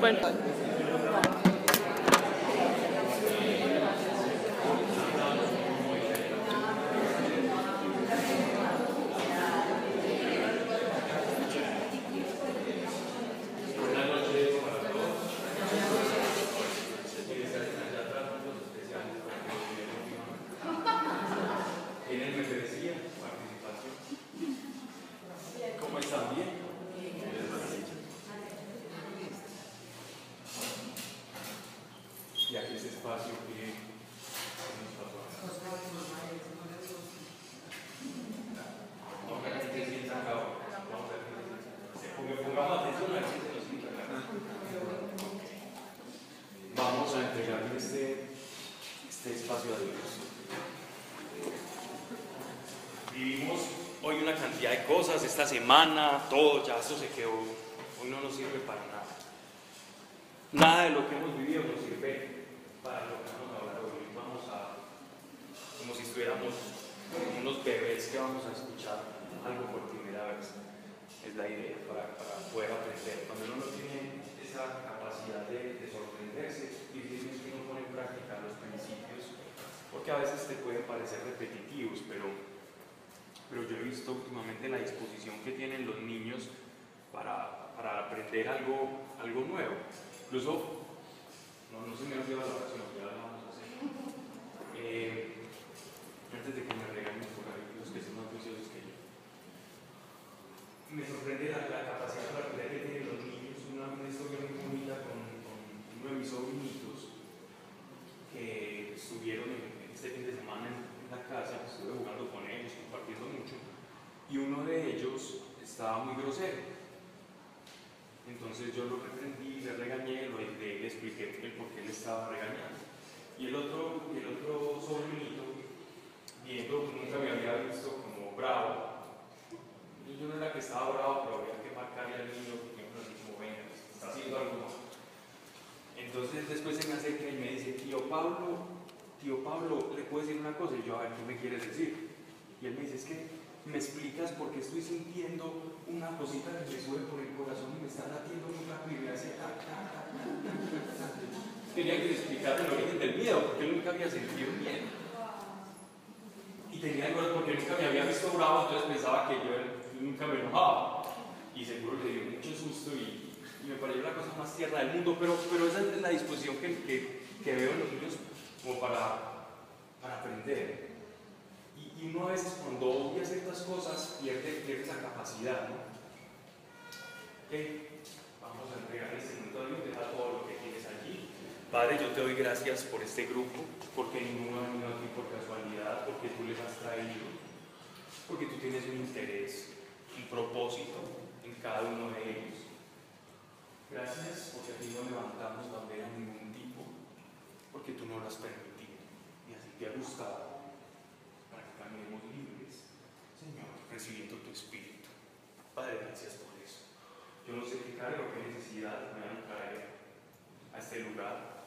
Bueno. Tienen membresía, participación. ¿Cómo están? Bien. Y aquí ese espacio que nos pasó acá. No, pero aquí te sientas acá. Vamos a ver qué se ponga- Pongamos atención a ver si se nos quita acá. Vamos a entregarle este, este espacio a Dios. Vivimos hoy una cantidad de cosas, esta semana, todo, ya eso se quedó. Hoy no nos sirve para nada. Nada de lo que hemos vivido nos sirve para lo que vamos a hablar hoy. Vamos a, como si estuviéramos como unos bebés que vamos a escuchar algo por primera vez. Es la idea, para, para poder aprender. Cuando uno no tiene esa capacidad de, de sorprenderse, difícil es que uno pone en práctica los principios, porque a veces te pueden parecer repetitivos, pero pero yo he visto últimamente la disposición que tienen los niños para, para aprender algo, algo nuevo. Incluso, no, no se me olvida la oración, ya la vamos a hacer. Eh, antes de que me regañen por ahí, los que son más juiciosos que yo. Me sorprende la, la capacidad para que tienen los niños. Una, una historia muy bonita con, con uno de mis sobrinitos que estuvieron en, este fin de semana en, la casa, estuve jugando con ellos, compartiendo y uno de ellos estaba muy grosero. Entonces yo lo reprendí, le regañé, lo ayudé le expliqué el por qué le estaba regañando. Y el otro, el otro sobrinito, viendo, nunca me había visto como bravo. Yo no era que estaba bravo, pero había que marcarle al niño, porque uno así como, venga, está haciendo algo mal. Entonces después se me acerca y me dice, tío Pablo, tío Pablo, ¿le puedo decir una cosa? Y yo, a ver, ¿qué me quieres decir? Y él me dice, es que me explicas por qué estoy sintiendo una cosita que me sube por el corazón y me está latiendo muy rápido y me hace ta, ta, ta, ta, ta, ta, ta". Tenía que explicarle el origen del miedo, porque él nunca había sentido miedo. Y tenía algo porque nunca me había visto bravo, entonces pensaba que yo nunca me enojaba. Y seguro le dio mucho susto y, y me pareció la cosa más tierna del mundo, pero, pero esa es la disposición que, que, que veo en los niños como para, para aprender. Y, uno a veces cuando odia ciertas cosas pierde, pierde esa capacidad, ¿no? Ok, vamos a entregar este momento a Dios, deja todo lo que tienes allí. Padre, yo te doy gracias por este grupo, porque ninguno ha venido aquí por casualidad, porque tú les has traído, porque tú tienes un interés, un propósito en cada uno de ellos. Gracias porque aquí no levantamos bandera de ningún tipo, porque tú no lo has permitido y así te ha gustado caminemos libres, Señor, recibiendo tu espíritu. Padre, gracias por eso. Yo no sé qué carga o qué necesidad me van a traer a este lugar,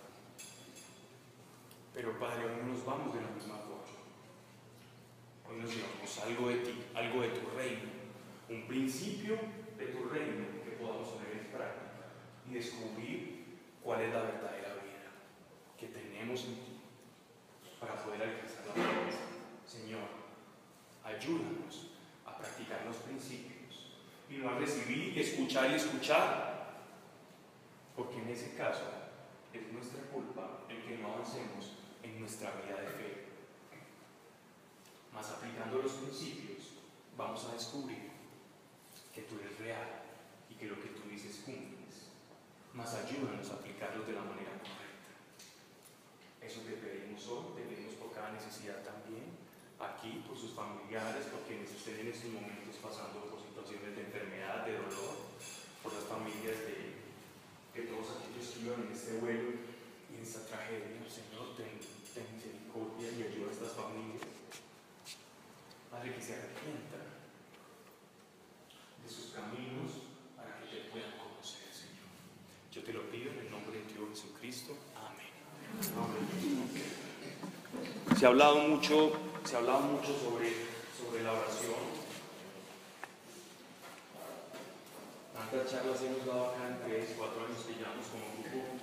pero Padre, hoy no nos vamos de la misma forma. Hoy nos llevamos algo de ti, algo de tu reino, un principio de tu reino que podamos poner en práctica y descubrir cuál es la verdadera vida que tenemos en ti para poder alcanzar la promesa. Señor, ayúdanos a practicar los principios y no a recibir y escuchar y escuchar, porque en ese caso es nuestra culpa el que no avancemos en nuestra vida de fe. Mas aplicando los principios, vamos a descubrir que tú eres real y que lo que tú dices cumples. Mas ayúdanos a aplicarlos de la manera correcta. Eso te pedimos hoy, te pedimos por cada necesidad también, aquí, por sus familiares, por quienes estén en estos momentos pasando por situaciones de enfermedad, de dolor, por las familias de, de todos aquellos que iban en este vuelo y en esta tragedia. Señor, ten, ten misericordia y ayuda a estas familias. Padre, que se arrepientan de sus caminos para que te puedan conocer, Señor. Yo te lo pido en el nombre de Dios Jesucristo. Amén. Se ha hablado mucho, se ha hablado mucho sobre, sobre la oración. Tanta cuántas charlas hemos dado acá en tres, cuatro años que llevamos como grupo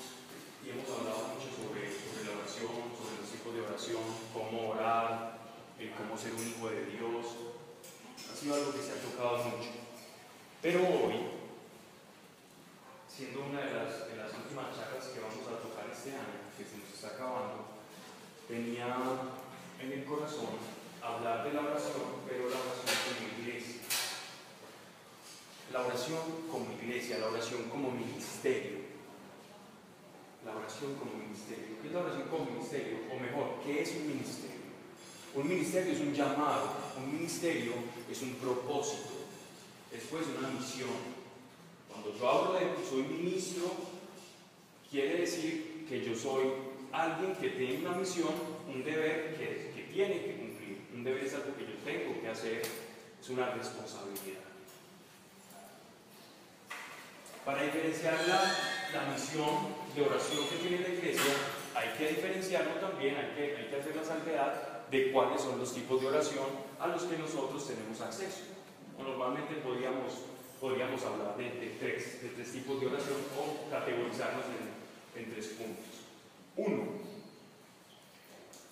y hemos hablado mucho sobre, sobre la oración, sobre los tipos de oración, cómo orar, cómo ser un hijo de Dios. Ha sido algo que se ha tocado mucho. Pero hoy, siendo una de las, de las últimas charlas que vamos a tocar este año, que se nos está acabando, tenía en el corazón hablar de la oración, pero la oración como iglesia la oración como iglesia, la oración como ministerio. La oración como ministerio. ¿Qué es la oración como ministerio? O mejor, ¿qué es un ministerio? Un ministerio es un llamado, un ministerio es un propósito, después una misión. Cuando yo hablo de soy ministro, quiere decir que yo soy alguien que tiene una misión, un deber que tiene que cumplir. Un deber es algo que yo tengo que hacer, es una responsabilidad. Para diferenciar la, misión de oración que tiene la iglesia, hay que diferenciarlo también, hay que, hay que hacer la salvedad de cuáles son los tipos de oración a los que nosotros tenemos acceso. Normalmente podríamos, podríamos hablar de, tres, de tres tipos de oración o categorizarlos en, en tres puntos. Uno,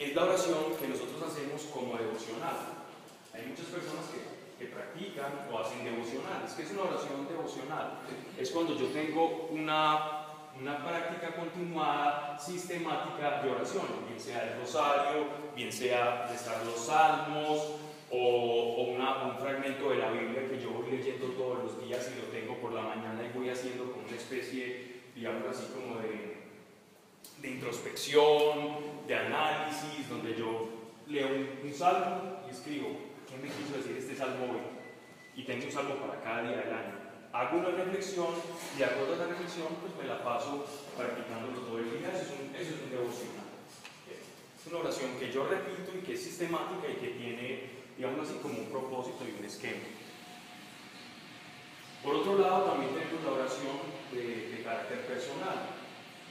es la oración que nosotros hacemos como devocional. Hay muchas personas que que practican o hacen devocionales. ¿Qué es una oración devocional? Es cuando yo tengo una, una práctica continuada, sistemática de oración, bien sea el rosario, bien sea rezar los salmos o una, un fragmento de la Biblia que yo voy leyendo todos los días y lo tengo por la mañana y voy haciendo como una especie, digamos así, como de, de introspección, de análisis, donde yo leo un salmo y escribo ¿Qué me quiso decir este salmo hoy? Y tengo un salmo para cada día del año. Hago una reflexión y de acuerdo a esa reflexión, pues me la paso practicándolo todo el día. Eso es un, eso es un devocional. Es una oración que yo repito y que es sistemática y que tiene, digamos así, como un propósito y un esquema. Por otro lado, también tenemos la oración de carácter personal,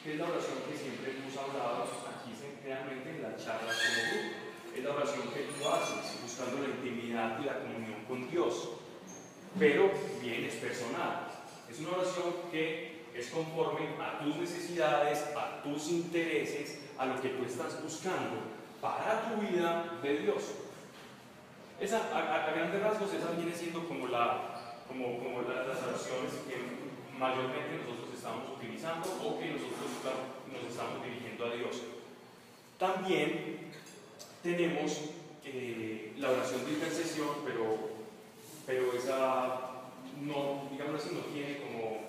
que es la oración que siempre hemos hablado aquí realmente en las charlas como grupo es la oración que tú haces, buscando la intimidad y la comunión con Dios. Pero bien es personal. Es una oración que es conforme a tus necesidades, a tus intereses, a lo que tú estás buscando para tu vida de Dios. Esa, a, grandes rasgos, esa viene siendo como, la, como, como las oraciones que mayormente nosotros estamos utilizando o que nosotros nos estamos dirigiendo a Dios. También tenemos eh, la oración de intercesión, pero, pero esa no, digamos así, no tiene como,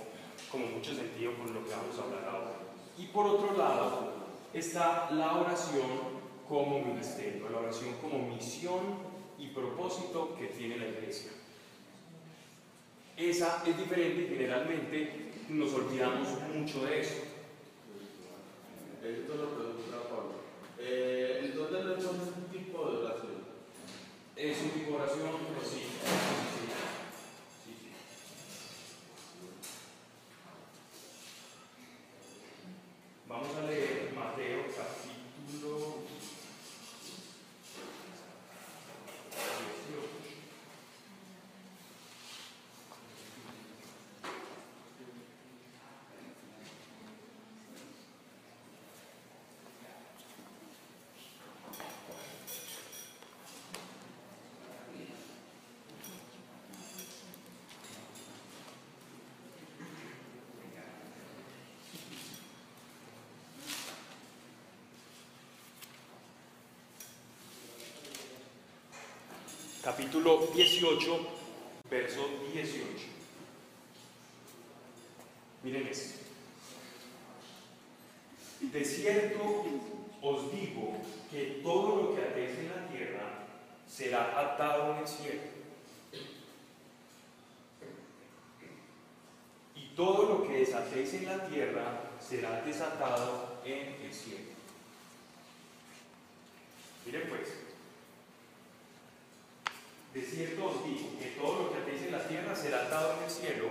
como mucho sentido con lo que vamos a hablar ahora. Y por otro lado está la oración como ministerio, la oración como misión y propósito que tiene la iglesia. Esa es diferente generalmente nos olvidamos mucho de eso. Esto lo Pablo. Eh, el don de es un tipo de oración. Es un tipo de oración, pero sí. Vamos a leer Mateo capítulo capítulo 18, verso 18. Miren esto. De cierto os digo que todo lo que atéis en la tierra será atado en el cielo. Y todo lo que desatéis en la tierra será desatado en el cielo. Miren pues, de cierto os digo que todo lo que atéis en la tierra será atado en el cielo,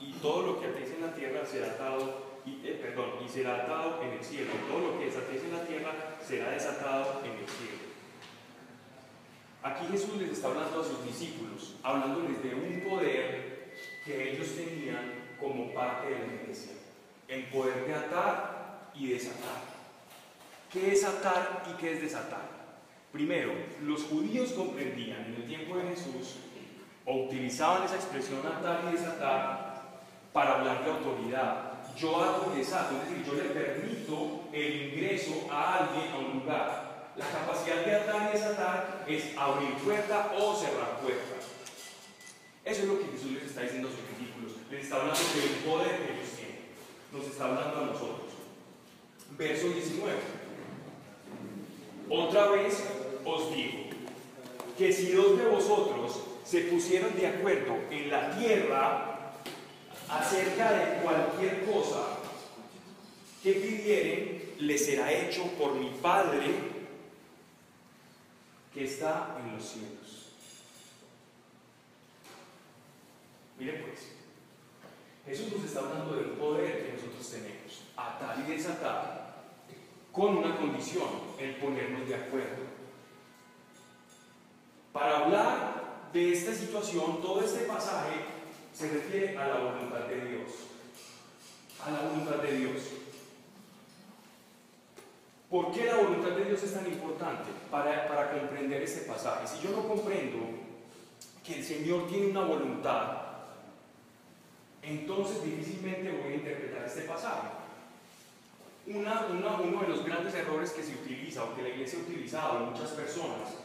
y todo lo que atéis en la tierra será atado, y, eh, perdón, y será atado en el cielo. Todo lo que desatéis en la tierra será desatado en el cielo. Aquí Jesús les está hablando a sus discípulos, hablándoles de un poder que ellos tenían en poder de atar y desatar. ¿Qué es atar y qué es desatar? Primero, los judíos comprendían en el tiempo de Jesús o utilizaban esa expresión atar y desatar para hablar de autoridad. Yo hago y desato, es decir, yo le permito el ingreso a alguien a un lugar. La capacidad de atar y desatar es abrir puerta o cerrar puerta. Eso es lo que Jesús les está diciendo a sus discípulos. Les está hablando del poder que ellos tienen. Nos está hablando a nosotros. Verso 19. Otra vez os digo que si dos de vosotros se pusieron de acuerdo en la tierra acerca de cualquier cosa que pidieren, les será hecho por mi Padre que está en los cielos. Mire pues, Jesús nos está hablando del poder que nosotros tenemos, atar y desatar, con una condición, el ponernos de acuerdo. Para hablar de esta situación, todo este pasaje se refiere a la voluntad de Dios. A la voluntad de Dios. ¿Por qué la voluntad de Dios es tan importante para, para comprender este pasaje? Si yo no comprendo que el Señor tiene una voluntad, entonces difícilmente voy a interpretar este pasaje. Uno de los grandes errores que se utiliza o que la iglesia ha utilizado en muchas personas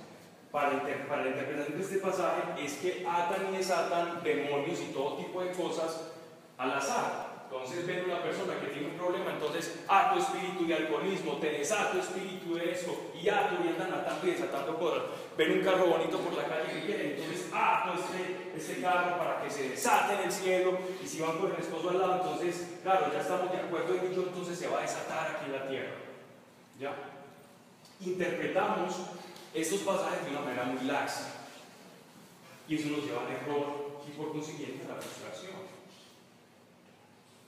para, para la interpretación de este pasaje es que atan y desatan demonios y todo tipo de cosas al azar. Entonces ven una persona que tiene un problema, entonces ato espíritu de alcoholismo, te desato espíritu de eso, y ato y andan atando y desatando cosas. Ven un carro bonito por la calle que quieren, entonces ato este, este carro para que se desate en el cielo, y si van con el esposo al lado, entonces, claro, ya estamos de acuerdo en ello, entonces se va a desatar aquí en la tierra. ¿Ya? Interpretamos estos pasajes de una manera muy laxa. Y eso nos lleva al error y por consiguiente a la frustración.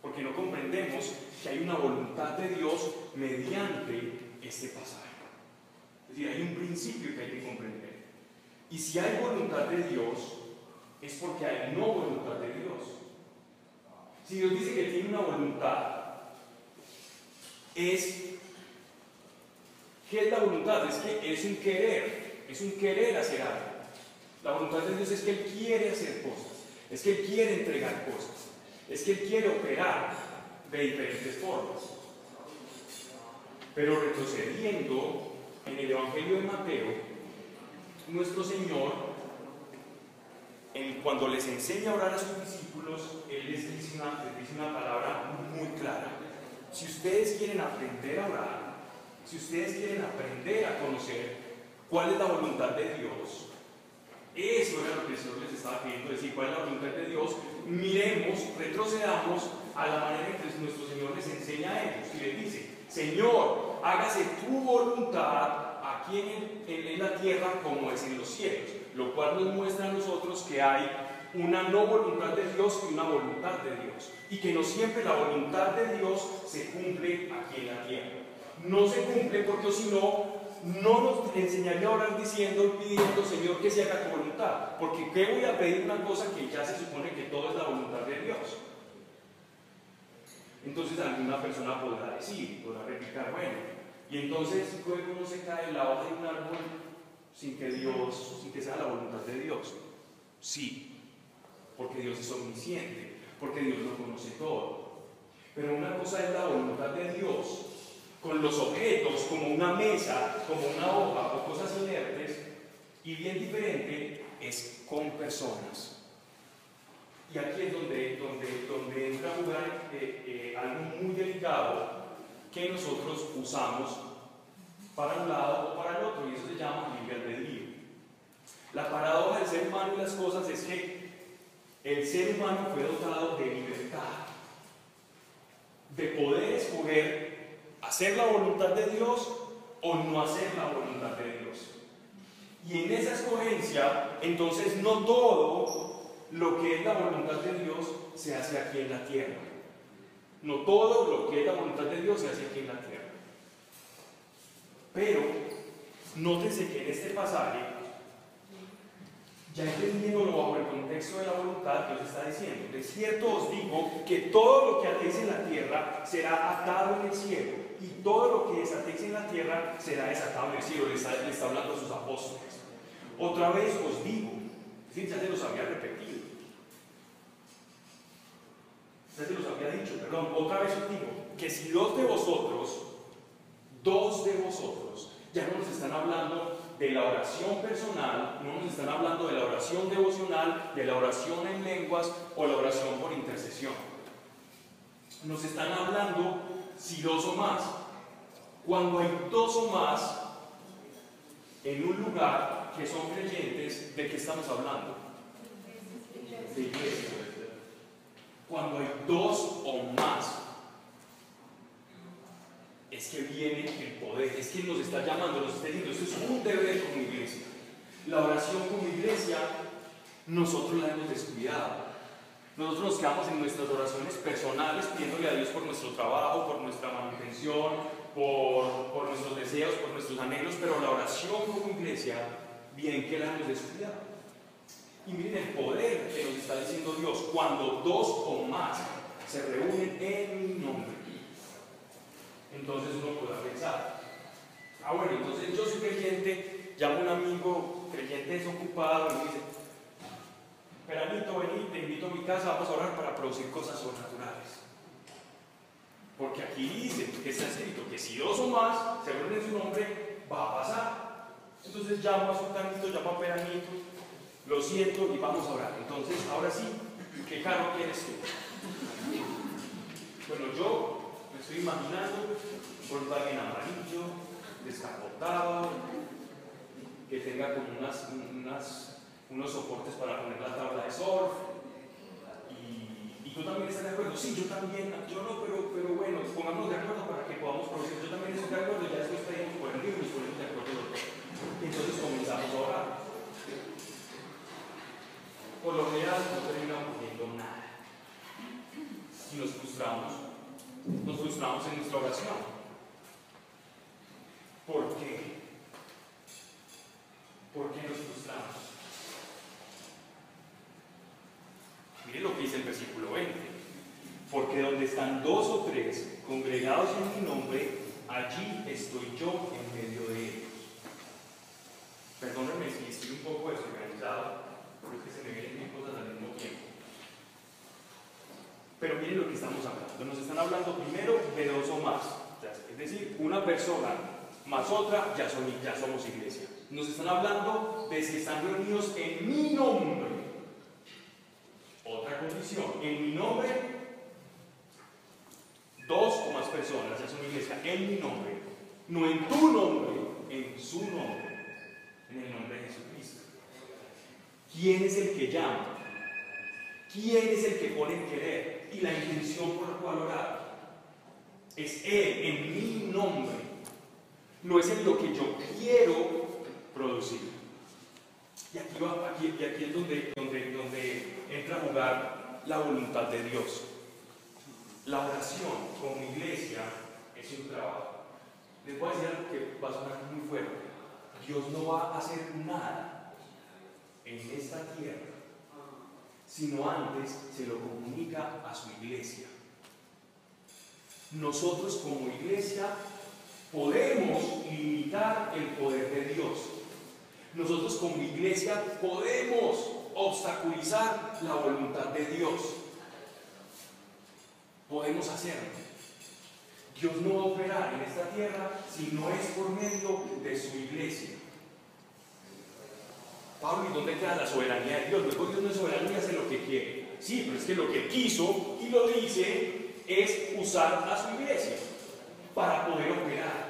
Porque no comprendemos que hay una voluntad de Dios mediante este pasaje. Es decir, hay un principio que hay que comprender. Y si hay voluntad de Dios, es porque hay no voluntad de Dios. Si Dios dice que tiene una voluntad, es ¿Qué es la voluntad? Es que es un querer, es un querer hacer algo. La voluntad de Dios es que Él quiere hacer cosas, es que Él quiere entregar cosas, es que Él quiere operar de diferentes formas. Pero retrocediendo en el Evangelio de Mateo, nuestro Señor, cuando les enseña a orar a sus discípulos, Él les dice una, palabra muy clara. Si ustedes quieren aprender a orar, si ustedes quieren aprender a conocer cuál es la voluntad de Dios, eso era lo que el Señor les estaba pidiendo decir, cuál es la voluntad de Dios, miremos, retrocedamos a la manera en que nuestro Señor les enseña a ellos. Y les dice, Señor, hágase tu voluntad aquí en, en la tierra como es en los cielos, lo cual nos muestra a nosotros que hay una no voluntad de Dios y una voluntad de Dios, y que no siempre la voluntad de Dios se cumple aquí en la tierra no se cumple porque si no, no nos enseñaría a orar diciendo pidiendo, Señor, que se haga tu voluntad. Porque ¿qué voy a pedir una cosa que ya se supone que todo es la voluntad de Dios? Entonces alguna persona podrá decir, podrá replicar, bueno, y entonces luego se cae la hoja de un árbol sin que Dios, sin que sea la voluntad de Dios. Sí, porque Dios es omnisciente, porque Dios lo conoce todo. Pero una cosa es la voluntad de Dios con los objetos como una mesa, como una hoja o cosas inertes, y bien diferente es con personas. Y aquí es donde, donde, donde entra a jugar eh, eh, algo muy delicado que nosotros usamos para un lado o para el otro, y eso se llama libre albedrío. La paradoja del ser humano y las cosas es que el ser humano fue dotado de libertad, de poder escoger hacer la voluntad de Dios o no hacer la voluntad de Dios. Y en esa escogencia, entonces no todo lo que es la voluntad de Dios se hace aquí en la tierra. No todo lo que es la voluntad de Dios se hace aquí en la tierra. Pero, nótese que en este pasaje Ya entendiéndolo bajo el contexto de la voluntad, Dios está diciendo, de cierto os digo que todo lo que atéis en la tierra será atado en el cielo, y todo lo que desatéis en la tierra será desatado en el cielo. Le está, hablando a sus apóstoles. Otra vez os digo, ya se los había repetido. Ya se los había dicho, perdón, otra vez os digo, que si dos de vosotros, dos de vosotros, ya no nos están hablando de la oración personal, no nos están hablando de la oración devocional, de la oración en lenguas o la oración por intercesión. Nos están hablando si dos o más. Cuando hay dos o más en un lugar que son creyentes, ¿de qué estamos hablando? De iglesia. Cuando hay dos o más es que viene el poder, es que nos está llamando, nos está diciendo, esto es un deber como iglesia. La oración como iglesia, nosotros la hemos descuidado. Nosotros nos quedamos en nuestras oraciones personales pidiéndole a Dios por nuestro trabajo, por nuestra manutención, por, nuestros deseos, por nuestros anhelos, pero la oración como iglesia, bien que la hemos descuidado. Y miren el poder que nos está diciendo Dios, cuando dos o más se reúnen en mi nombre entonces uno podrá pensar, ah bueno, entonces yo soy creyente, llamo a un amigo creyente desocupado y me dice, Peranito, vení, te invito a mi casa, vamos a orar para producir cosas sobrenaturales. Porque aquí dice, que está escrito, que si dos o más se reúnen en su nombre, va a pasar. Entonces llamo a Sultanito, llamo a Peranito, lo siento y vamos a orar. Entonces, ahora sí, ¿qué carro quieres tú? Bueno, yo estoy imaginando Volkswagen amarillo, descapotado, que tenga como unas, unos soportes para poner la tabla de surf. Y, tú también estás de acuerdo. Sí, yo también, yo no, pero, pero bueno, pongamos de acuerdo para que podamos producir. Yo también estoy de acuerdo, ya después traemos por el libro y ponemos de acuerdo. Entonces comenzamos a orar. Por lo general no terminamos viendo nada. Y nos frustramos nos frustramos en nuestra oración. ¿Por qué? ¿Por qué nos frustramos? Mire lo que dice el versículo 20. Porque donde están dos o tres congregados en mi nombre, allí estoy yo en medio de ellos. Perdónenme si estoy un poco desorganizado, pero es que se me vienen mil cosas al mismo tiempo. Pero miren lo que estamos hablando. Nos están hablando primero de dos o más. Es decir, una persona más otra, ya, son, ya somos iglesia. Nos están hablando de si están reunidos en mi nombre. Otra condición, en mi nombre, dos o más personas, ya son iglesia, en mi nombre. No en tu nombre, en su nombre. En el nombre de Jesucristo. ¿Quién es el que llama? ¿Quién es el que pone en querer? y la intención por la cual orar. Es Él en mi nombre. No es en lo que yo quiero producir. Y aquí, va, aquí, y aquí es donde, donde, donde entra a jugar la voluntad de Dios. La oración como iglesia es un trabajo. Les voy a decir algo que va a sonar muy fuerte. Dios no va a hacer nada en esta tierra sino antes se lo comunica a su iglesia. Nosotros como iglesia podemos limitar el poder de Dios. Nosotros como iglesia podemos obstaculizar la voluntad de Dios. Podemos hacerlo. Dios no va a operar en esta tierra si no es por medio de su iglesia. Pablo, ¿y dónde queda la soberanía de Dios? Luego Dios no es soberano y hace lo que quiere. Sí, pero es que lo que quiso y lo dice es usar a su iglesia para poder operar.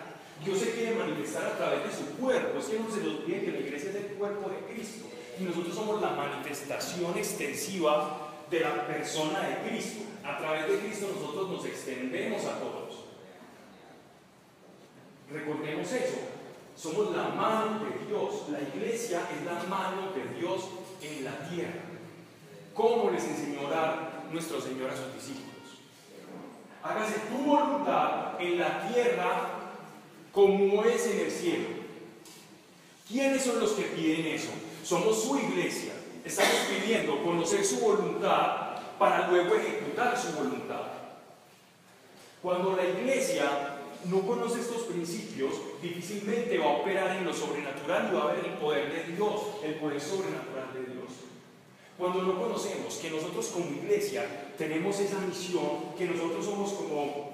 Dios se quiere manifestar a través de su cuerpo. Es que no se nos olvide que la iglesia es el cuerpo de Cristo. Y nosotros somos la manifestación extensiva de la persona de Cristo. A través de Cristo nosotros nos extendemos a todos. Recordemos eso. Somos la mano de Dios. La iglesia es la mano de Dios en la tierra. ¿Cómo les enseñó a orar nuestro Señor a sus discípulos? Hágase tu voluntad en la tierra como es en el cielo. ¿Quiénes son los que piden eso? somos su iglesia. Estamos pidiendo conocer su voluntad para luego ejecutar su voluntad. Cuando la iglesia no conoce estos principios, difícilmente va a operar en lo sobrenatural y va a ver el poder de Dios, el poder sobrenatural de Dios. Cuando no conocemos que nosotros como iglesia tenemos esa misión, que nosotros somos como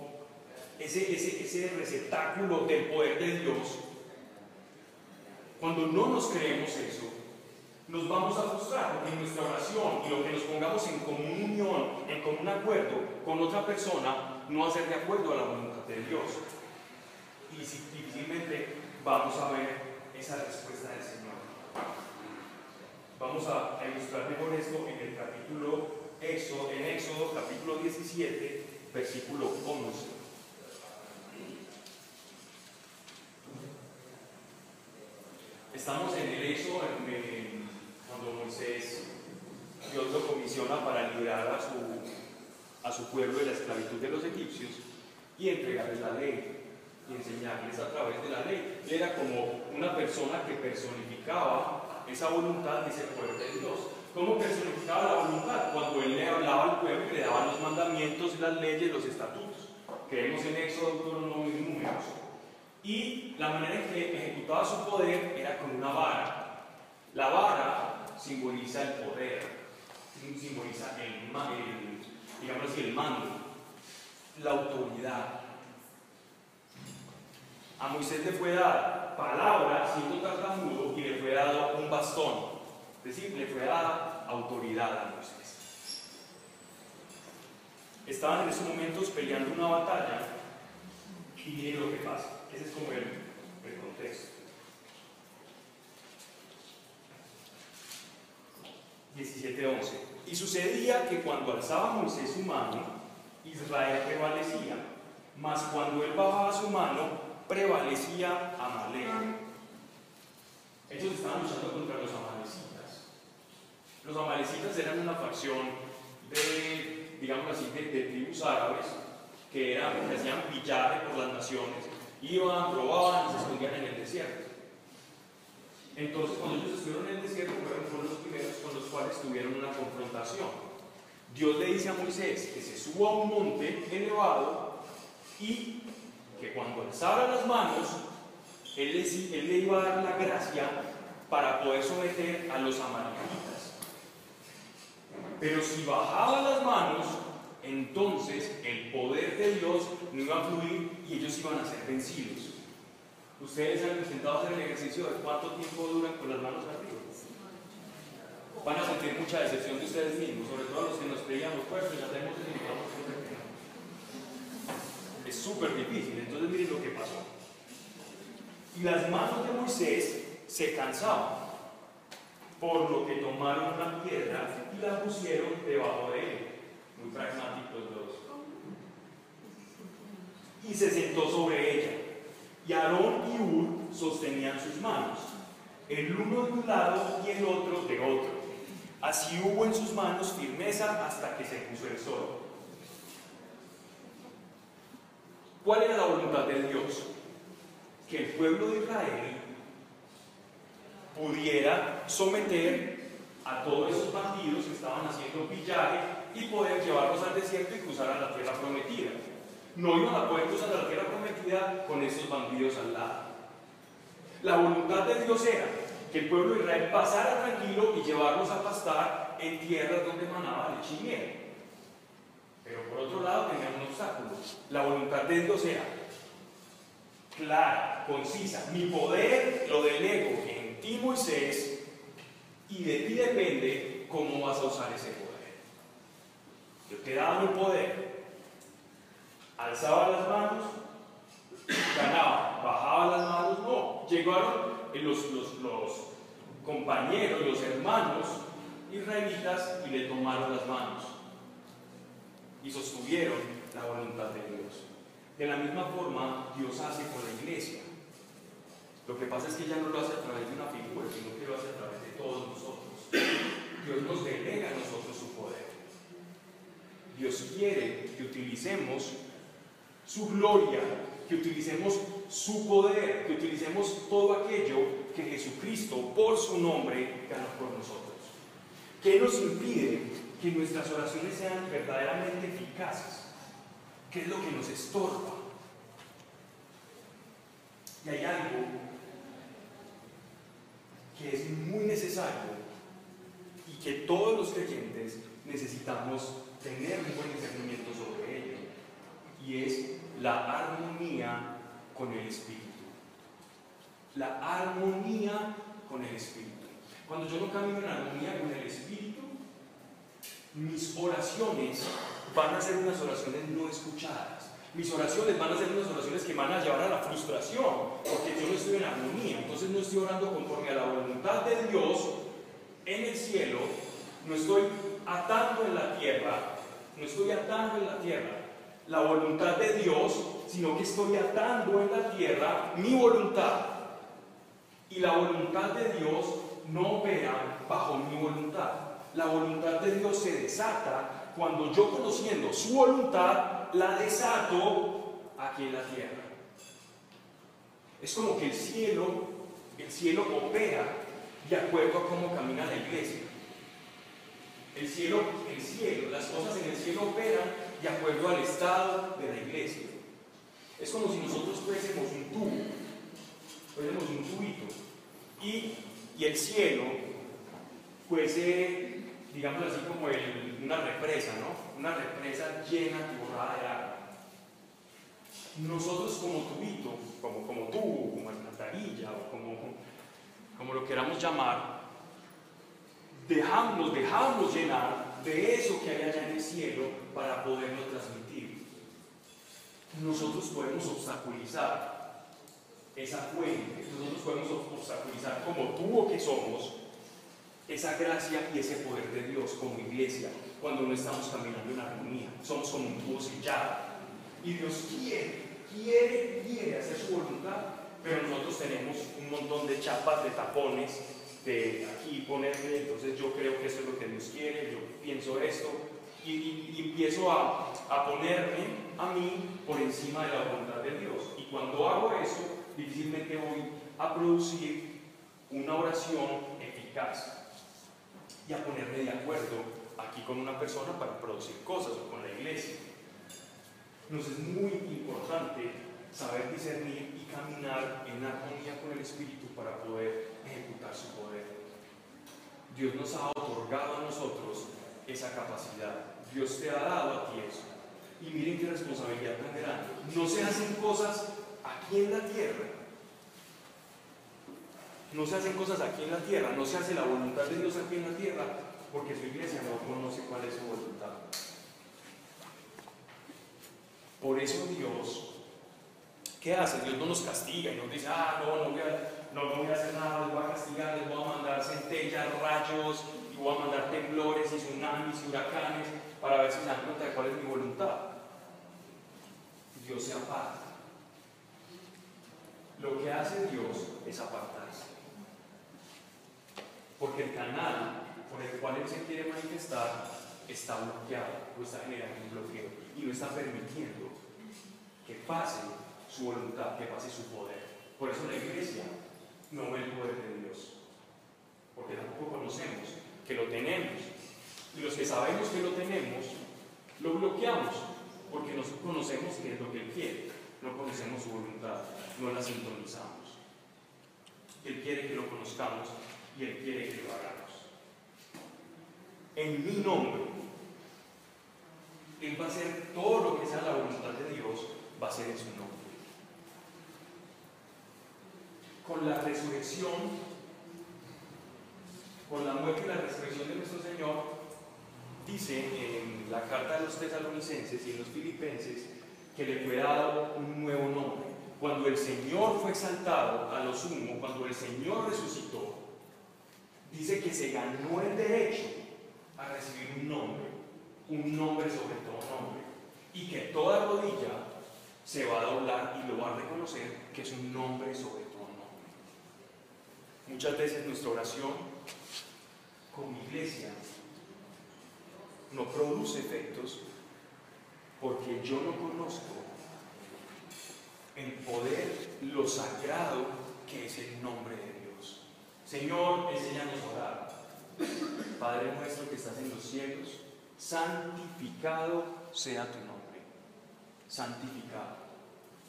ese, ese, receptáculo del poder de Dios, cuando no nos creemos eso, nos vamos a frustrar porque nuestra oración y lo que nos pongamos en común unión, en común acuerdo con otra persona, no va a ser de acuerdo a la voluntad de Dios. Y difícilmente vamos a ver esa respuesta del Señor. Vamos a ilustrar mejor esto en el capítulo en Éxodo capítulo 17, versículo 11. Estamos en el Éxodo, cuando Moisés, Dios lo comisiona para liberar a su, a su pueblo de la esclavitud de los egipcios y entregarles la ley y enseñarles a través de la ley. Él era como una persona que personificaba esa voluntad y ese poder de Dios. ¿Cómo personificaba la voluntad? Cuando él le hablaba al pueblo y le daba los mandamientos, las leyes, los estatutos. Creemos en Éxodo, Deuteronomio y Números. Y la manera en que ejecutaba su poder era con una vara. La vara simboliza el poder, simboliza el, digamos así, el mando, la autoridad. A Moisés le fue dada palabra siendo tartamudo y le fue dado un bastón. Es decir, le fue dada autoridad a Moisés. Estaban en esos momentos peleando una batalla y miren lo que pasa. Ese es como el, el contexto. 17.11. Y sucedía que cuando alzaba Moisés su mano, Israel prevalecía, mas cuando él bajaba su mano, prevalecía Amalek. Ellos estaban luchando contra los amalecitas. Los amalecitas eran una facción de, digamos así, de, tribus árabes que, eran, que hacían pillaje por las naciones Iban, probaban y se escondían en el desierto. Entonces, cuando ellos estuvieron en el desierto, fueron los primeros con los cuales tuvieron una confrontación. Dios le dice a Moisés que se suba a un monte elevado y que cuando alzara las manos, él le, él le iba a dar la gracia para poder someter a los amalecitas. Pero si bajaba las manos, entonces el poder de Dios no iba a fluir y ellos iban a ser vencidos. ¿Ustedes han intentado hacer el ejercicio de cuánto tiempo duran con las manos arriba? Van a sentir mucha decepción de ustedes mismos, sobre todo los que nos creíamos fuertes, ya tenemos Es súper difícil, entonces miren lo que pasó. Y las manos de Moisés se cansaban, por lo que tomaron una piedra y la pusieron debajo de él pragmáticos los Y se sentó sobre ella. Y Aarón y Ur sostenían sus manos, el uno de un lado y el otro de otro. Así hubo en sus manos firmeza hasta que se puso el sol. ¿Cuál era la voluntad de Dios? Que el pueblo de Israel pudiera someter a todos esos bandidos que estaban haciendo pillaje y poder llevarlos al desierto y cruzar a la tierra prometida. No iban a poder cruzar a la tierra prometida con esos bandidos al lado. La voluntad de Dios era que el pueblo de Israel pasara tranquilo y llevarlos a pastar en tierras donde manaba leche y Pero por otro lado tenía un obstáculo. La voluntad de Dios era clara, concisa. Mi poder lo delego en ti, Moisés, y de ti depende cómo vas a usar ese poder. Yo te daba mi poder, alzaba las manos, ganaba, bajaba las manos, no. Llegaron los, los, los compañeros, los hermanos israelitas y le tomaron las manos y sostuvieron la voluntad de Dios. De la misma forma, Dios hace con la iglesia. Lo que pasa es que ya no lo hace a través de una figura, sino que lo hace a través de todos nosotros. Dios nos delega a nosotros su poder. Dios quiere que utilicemos su gloria, que utilicemos su poder, que utilicemos todo aquello que Jesucristo, por su nombre, ganó por nosotros. ¿Qué nos impide que nuestras oraciones sean verdaderamente eficaces? ¿Qué es lo que nos estorba? Y hay algo que es muy necesario y que todos los creyentes necesitamos tener un buen discernimiento sobre ello. Y es la armonía con el Espíritu. La armonía con el Espíritu. Cuando yo no camino en armonía con el Espíritu, mis oraciones van a ser unas oraciones no escuchadas. Mis oraciones van a ser unas oraciones que van a llevar a la frustración, porque yo no estoy en armonía. Entonces no estoy orando conforme a la voluntad de Dios en el cielo, no estoy atando en la tierra, no estoy atando en la tierra la voluntad de Dios, sino que estoy atando en la tierra mi voluntad. Y la voluntad de Dios no opera bajo mi voluntad. La voluntad de Dios se desata cuando yo conociendo su voluntad la desato aquí en la tierra. Es como que el cielo, el cielo opera de acuerdo a cómo camina la iglesia. El cielo, el cielo, las cosas en el cielo operan de acuerdo al estado de la iglesia. Es como si nosotros fuésemos un tubo, fuésemos un tubito, y, y el cielo fuese, digamos así, como una represa, ¿no? Una represa llena, borrada de agua. Nosotros como tubito, como, como tubo, como alcantarilla, o como, como lo queramos llamar, dejamos, dejamos llenar de eso que hay allá en el cielo para poderlo transmitir. Nosotros podemos obstaculizar esa fuente, nosotros podemos obstaculizar como tubo que somos esa gracia y ese poder de Dios como iglesia cuando no estamos caminando en armonía. Somos como un tubo sellado. Y Dios quiere, quiere, quiere hacer su voluntad, pero nosotros tenemos un montón de chapas, de tapones, de aquí ponerme, entonces yo creo que eso es lo que Dios quiere, yo pienso esto, y, y empiezo a, a ponerme a mí por encima de la voluntad de Dios. Y cuando hago eso, difícilmente voy a producir una oración eficaz y a ponerme de acuerdo aquí con una persona para producir cosas o con la iglesia. Nos es muy importante saber discernir y caminar en armonía con el Espíritu para poder su poder. Dios nos ha otorgado a nosotros esa capacidad. Dios te ha dado a ti eso. Y miren qué responsabilidad tan grande. No se hacen cosas aquí en la tierra. No se hacen cosas aquí en la tierra. No se hace la voluntad de Dios aquí en la tierra porque su iglesia no conoce cuál es su voluntad. Por eso Dios, ¿qué hace? Dios no nos castiga y nos dice, ah, no, no voy a, no, voy a hacer nada, les voy a castigar, les voy a mandar centellas, rayos, y voy a mandar temblores y tsunamis y huracanes para ver si se dan cuenta de cuál es mi voluntad. Dios se aparta. Lo que hace Dios es apartarse. Porque el canal por el cual Él se quiere manifestar está bloqueado o está generando un bloqueo y no está permitiendo que pase su voluntad, que pase su poder. Por eso la iglesia no el poder de Dios, porque tampoco conocemos que lo tenemos. Y los que sabemos que lo tenemos, lo bloqueamos, porque no conocemos qué es lo que Él quiere, no conocemos su voluntad, no la sintonizamos. Él quiere que lo conozcamos y Él quiere que lo hagamos. En mi nombre, Él va a hacer todo lo que sea la voluntad de Dios, va a ser en su nombre. Con la resurrección, con la muerte y la resurrección de nuestro Señor, dice en la carta de los tesalonicenses y en los filipenses que le fue dado un nuevo nombre. Cuando el Señor fue exaltado a lo sumo, cuando el Señor resucitó, dice que se ganó el derecho a recibir un nombre, un nombre sobre todo nombre, y que toda rodilla se va a doblar y lo va a reconocer que es un nombre sobre. Muchas veces nuestra oración como iglesia no produce efectos porque yo no conozco el poder, lo sagrado que es el nombre de Dios. Señor, enséñanos a orar. Padre nuestro que estás en los cielos, santificado sea tu nombre. Santificado.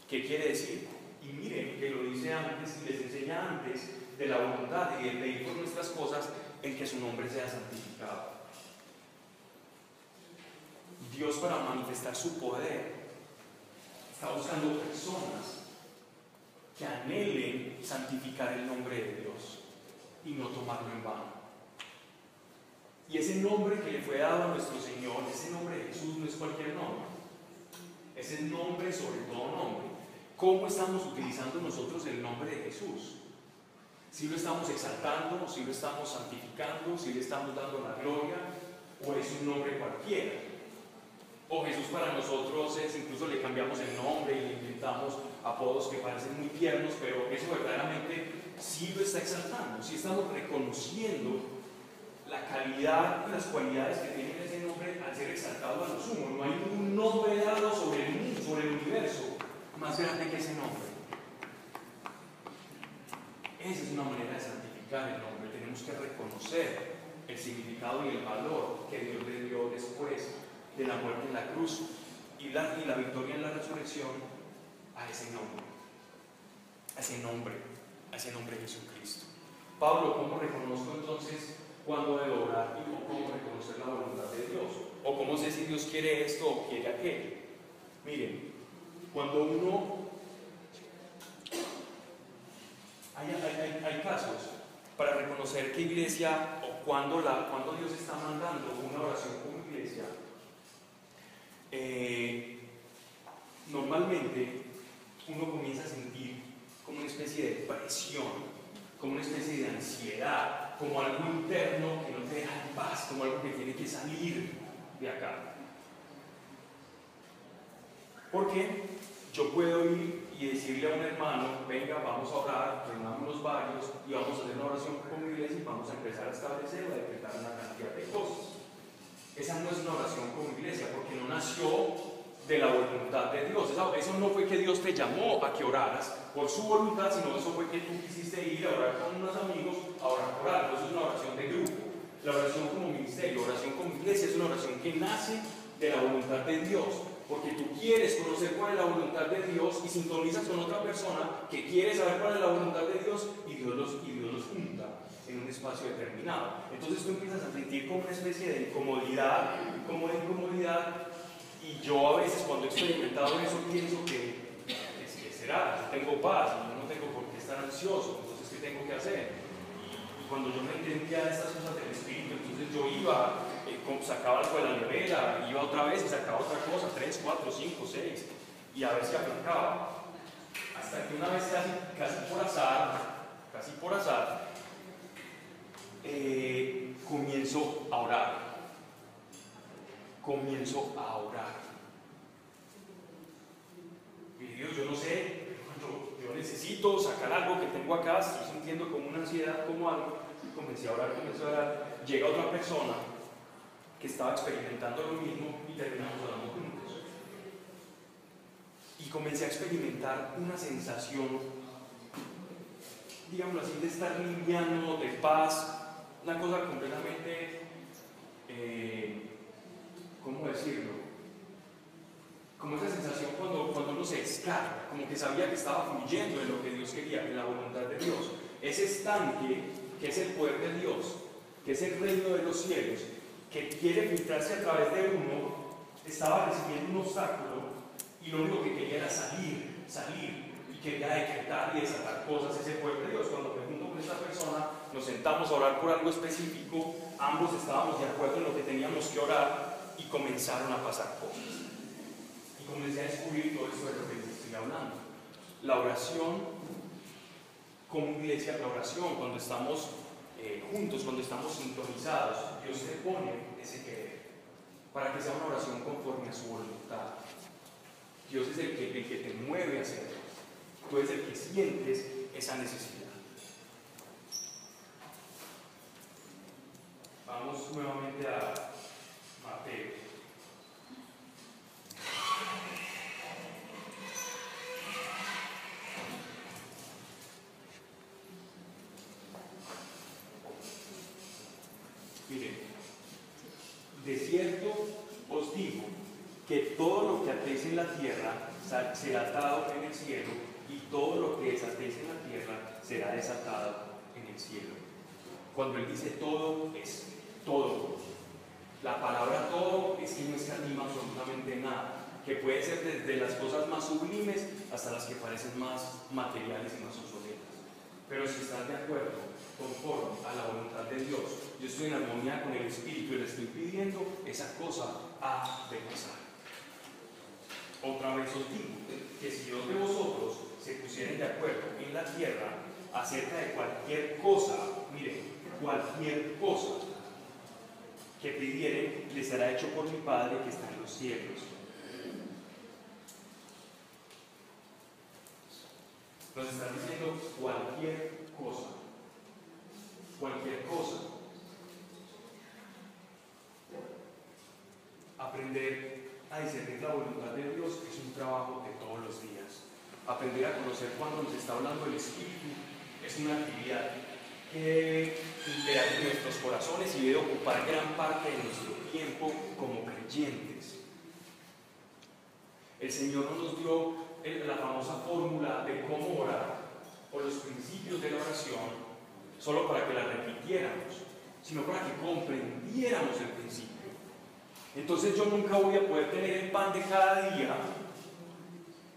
¿Qué quiere decir? Y miren que lo dice antes y les enseña antes de la voluntad y de pedir por nuestras cosas el que su nombre sea santificado. Dios para manifestar su poder está buscando personas que anhelen santificar el nombre de Dios y no tomarlo en vano. Y ese nombre que le fue dado a nuestro Señor, ese nombre de Jesús no es cualquier nombre, es el nombre sobre todo nombre. ¿Cómo estamos utilizando nosotros el nombre de Jesús? Si lo estamos exaltando, si lo estamos santificando, si le estamos dando la gloria, o es un nombre cualquiera. O Jesús para nosotros es, incluso le cambiamos el nombre y le inventamos apodos que parecen muy tiernos, pero eso verdaderamente sí lo está exaltando, sí estamos reconociendo la calidad y las cualidades que tiene ese nombre al ser exaltado a lo sumo. No hay ningún nombre dado sobre el mundo, sobre el universo, más grande que ese nombre. Esa es una manera de santificar el nombre. Tenemos que reconocer el significado y el valor que Dios le dio después de la muerte en la cruz y la, y la victoria en la resurrección a ese nombre. A ese nombre, a ese nombre de Jesucristo. Pablo, ¿cómo reconozco entonces cuándo debo orar y cómo reconocer la voluntad de Dios? ¿O cómo sé si Dios quiere esto o quiere aquello? Miren, cuando uno... Hay, hay, hay, casos para reconocer qué iglesia o cuándo, la, cuando Dios está mandando una oración como iglesia. Eh, normalmente uno comienza a sentir como una especie de presión, como una especie de ansiedad, como algo interno que no te deja en paz, como algo que tiene que salir de acá. Porque yo puedo ir y decirle a un hermano, venga, vamos a orar, reunámonos varios y vamos a hacer una oración como iglesia y vamos a empezar a establecer o a decretar una cantidad de cosas. Esa no es una oración como iglesia porque no nació de la voluntad de Dios. Eso, no fue que Dios te llamó a que oraras por su voluntad, sino eso fue que tú quisiste ir a orar con unos amigos a orar por algo. Eso es una oración de grupo. La oración como ministerio, oración como iglesia es una oración que nace de la voluntad de Dios. Porque tú quieres conocer cuál es la voluntad de Dios y sintonizas con otra persona que quiere saber cuál es la voluntad de Dios y Dios los, y Dios los junta en un espacio determinado. Entonces tú empiezas a sentir como una especie de incomodidad, como de incomodidad y yo a veces cuando he experimentado eso pienso que, que, será, tengo paz, yo no tengo por qué estar ansioso, entonces ¿qué tengo que hacer? Y, cuando yo me entendía estas cosas del Espíritu, entonces yo iba, sacaba algo de la nevera, iba otra vez y sacaba otra cosa, tres, cuatro, cinco, seis, y a ver si aplicaba. Hasta que una vez casi, casi por azar, casi por azar, eh, comienzo a orar comienzo a orar. Y Dios, yo no sé, yo, yo, necesito sacar algo que tengo acá, estoy sintiendo como una ansiedad, como algo, comencé a orar, comencé a orar. Llega otra persona que estaba experimentando lo mismo y terminamos orando juntos. Y comencé a experimentar una sensación, digámoslo así, de estar limpiando, de paz, una cosa completamente... Eh, ¿cómo decirlo? Como esa sensación cuando, cuando uno se escapa, como que sabía que estaba fluyendo en lo que Dios quería, en la voluntad de Dios. Ese estanque, que es el poder de Dios, que es el reino de los cielos, que quiere filtrarse a través de uno, estaba recibiendo un obstáculo y lo único que quería era salir, salir, y quería decretar y desatar cosas, ese poder de Dios. Cuando me junto con esta persona, nos sentamos a orar por algo específico, ambos estábamos de acuerdo en lo que teníamos que orar, y comenzaron a pasar cosas. Y comencé a descubrir todo esto de lo que estoy hablando. La oración como iglesia, la oración cuando estamos eh, juntos, cuando estamos sintonizados, Dios te pone ese querer para que sea una oración conforme a su voluntad. Dios es el que, el que te mueve a hacerlo. Tú eres el que sientes esa necesidad. Vamos nuevamente a De cierto os digo que todo lo que atéis en la tierra será atado en el cielo y todo lo que desatéis en la tierra será desatado en el cielo. Cuando Él dice todo, es todo. La palabra todo es que no se anima absolutamente nada, que puede ser desde las cosas más sublimes hasta las que parecen más materiales y más obsoletas. Pero si estás de acuerdo, conforme a la voluntad de Dios, yo estoy en armonía con el Espíritu y le estoy pidiendo, esa cosa ha de pasar. Otra vez os digo que si dos de vosotros se pusieren de acuerdo en la tierra acerca de cualquier cosa, miren, cualquier cosa que pidieren, les será hecho por mi Padre que está en los cielos. Nos están diciendo cualquier cosa. Cualquier cosa. Aprender a discernir la voluntad de Dios es un trabajo de todos los días. Aprender a conocer cuando nos está hablando el Espíritu es una actividad que debe imperar en nuestros corazones y debe ocupar gran parte de nuestro tiempo como creyentes. El Señor no nos dio la famosa fórmula de cómo orar o los principios de la oración solo para que la repitiéramos, sino para que comprendiéramos el principio. Entonces yo nunca voy a poder tener el pan de cada día,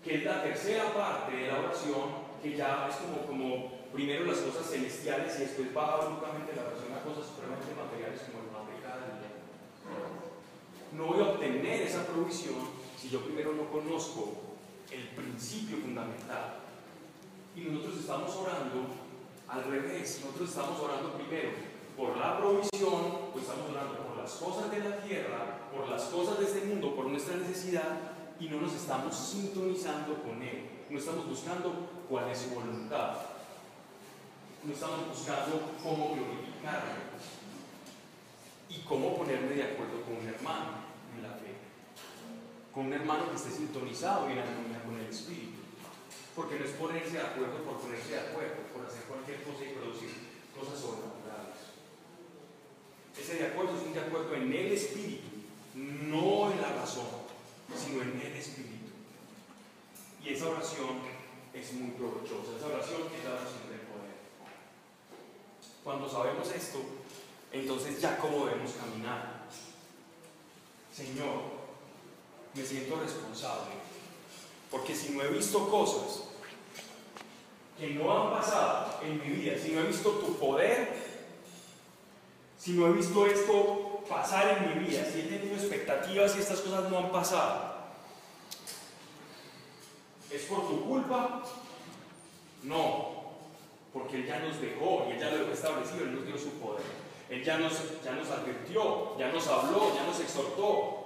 que es la tercera parte de la oración, que ya es como, como primero las cosas celestiales y después baja bruscamente la oración a cosas supremamente materiales como el pan de cada día. No voy a obtener esa provisión si yo primero no conozco el principio fundamental. Y nosotros estamos orando al revés, nosotros estamos orando primero por la provisión, pues estamos orando por las cosas de la tierra, por las cosas de este mundo, por nuestra necesidad, y no nos estamos sintonizando con Él. No estamos buscando cuál es su voluntad. No estamos buscando cómo glorificarlo y cómo ponerme de acuerdo con un hermano. Con un hermano que esté sintonizado y en armonía con el Espíritu. Porque no es ponerse de acuerdo por ponerse de acuerdo, por hacer cualquier cosa y producir cosas sobrenaturales. Ese de acuerdo es un de acuerdo en el Espíritu, no en la razón sino en el Espíritu. Y esa oración es muy provechosa, esa oración es la oración del poder. Cuando sabemos esto, entonces ya cómo debemos caminar. Señor, me siento responsable, porque si no he visto cosas que no han pasado en mi vida, si no he visto tu poder, si no he visto esto pasar en mi vida, si he tenido expectativas y estas cosas no han pasado, ¿es por tu culpa? No, porque Él ya nos dejó y Él ya lo dejó establecido, Él nos dio su poder. Él ya nos, ya nos advirtió, ya nos habló, ya nos exhortó.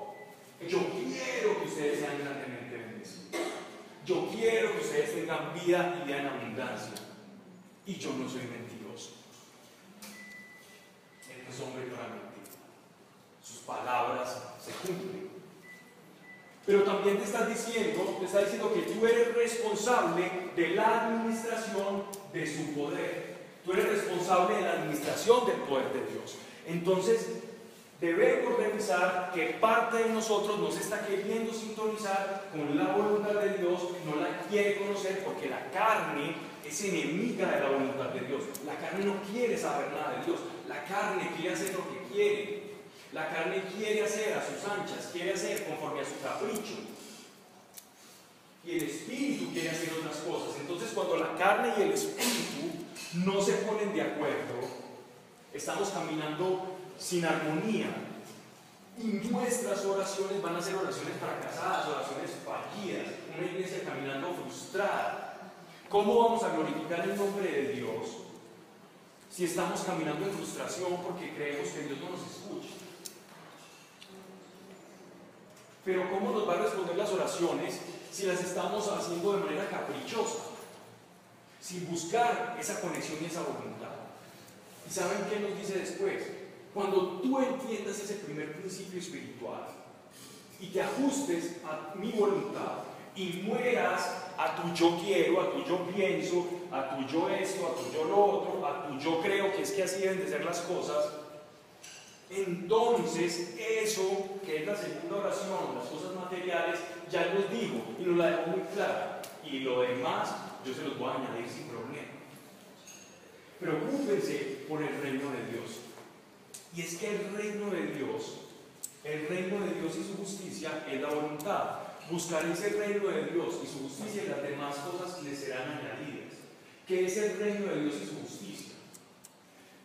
Yo quiero que ustedes sean grandemente bendecidos. Yo quiero que ustedes tengan vida y vida en abundancia. Y yo no soy mentiroso. Él es hombre para sus palabras se cumplen. Pero también te estás diciendo, te está diciendo que tú eres responsable de la administración de su poder. Tú eres responsable de la administración del poder de Dios. Entonces, debemos revisar que parte de nosotros nos está queriendo sintonizar con la voluntad de Dios, no la quiere conocer porque la carne es enemiga de la voluntad de Dios. La carne no quiere saber nada de Dios. La carne quiere hacer lo que quiere. La carne quiere hacer a sus anchas, quiere hacer conforme a su capricho. Y el espíritu quiere hacer otras cosas. Entonces cuando la carne y el espíritu no se ponen de acuerdo, estamos caminando sin armonía. Y nuestras oraciones van a ser oraciones fracasadas, oraciones fallidas, una iglesia caminando frustrada. ¿Cómo vamos a glorificar el nombre de Dios si estamos caminando en frustración porque creemos que Dios no nos escucha? Pero ¿cómo nos va a responder las oraciones si las estamos haciendo de manera caprichosa? Sin buscar esa conexión y esa voluntad. ¿Y saben qué nos dice después? Cuando tú entiendas ese primer principio espiritual y te ajustes a mi voluntad y mueras a tu yo quiero, a tu yo pienso, a tu yo esto, a tu yo lo otro, a tu yo creo que es que así deben de ser las cosas, entonces, eso, que es la segunda oración, las cosas materiales, ya nos dijo y nos la dejó muy clara. Y lo demás yo se los voy a añadir sin problema. Preocúpense por el reino de Dios. Y es que el reino de Dios, el reino de Dios y su justicia es la voluntad. Buscar ese reino de Dios y su justicia y las demás cosas les serán añadidas. ¿Qué es el reino de Dios y su justicia?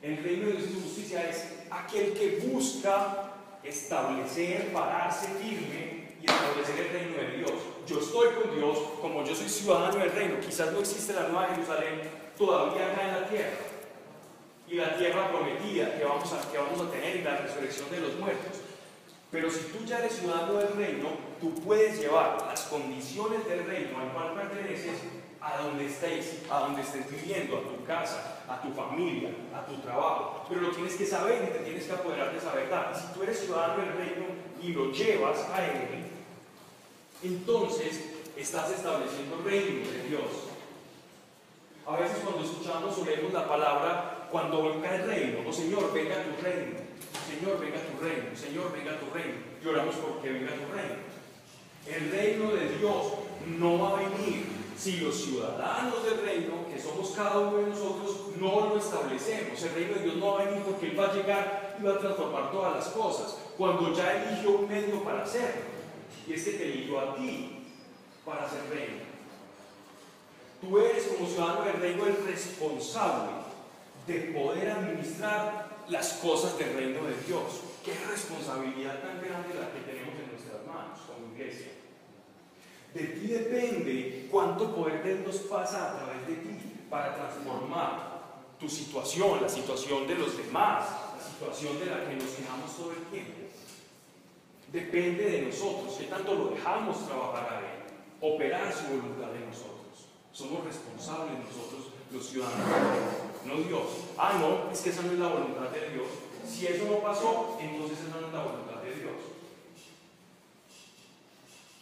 El reino de Dios y su justicia es aquel que busca establecer, pararse firme y establecer el reino de Dios. Yo estoy con Dios como yo soy ciudadano del reino. Quizás no existe la nueva Jerusalén todavía acá en la tierra. Y la tierra prometida que vamos a, que vamos a tener y la resurrección de los muertos. Pero si tú ya eres ciudadano del reino, tú puedes llevar las condiciones del reino al cual perteneces a donde estés, a donde estés viviendo, a tu casa, a tu familia, a tu trabajo. Pero lo tienes que saber y te tienes que apoderar de esa verdad. Si tú eres ciudadano del reino y lo llevas a él, entonces estás estableciendo el reino de Dios. A veces cuando escuchamos o leemos la palabra, cuando venga el reino, o Señor, venga tu reino, Señor, venga tu reino, Señor, venga tu reino, lloramos porque venga tu reino. El reino de Dios no va a venir si los ciudadanos del reino, que somos cada uno de nosotros, no lo establecemos. El reino de Dios no va a venir porque Él va a llegar y va a transformar todas las cosas, cuando ya eligió un medio para hacerlo. Y es que te eligió a ti para ser reino. Tú eres como ciudadano del reino el responsable de poder administrar las cosas del reino de Dios. Qué responsabilidad tan grande la que tenemos en nuestras manos como iglesia. De ti depende cuánto poder de Dios pasa a través de ti para transformar tu situación, la situación de los demás, la situación de la que nos quejamos todo el tiempo. Depende de nosotros, qué tanto lo dejamos trabajar a Él, operar su voluntad en nosotros. Somos responsables nosotros, los ciudadanos, no Dios. Ah, no, es que esa no es la voluntad de Dios. Si eso no pasó, entonces esa no es la voluntad de Dios.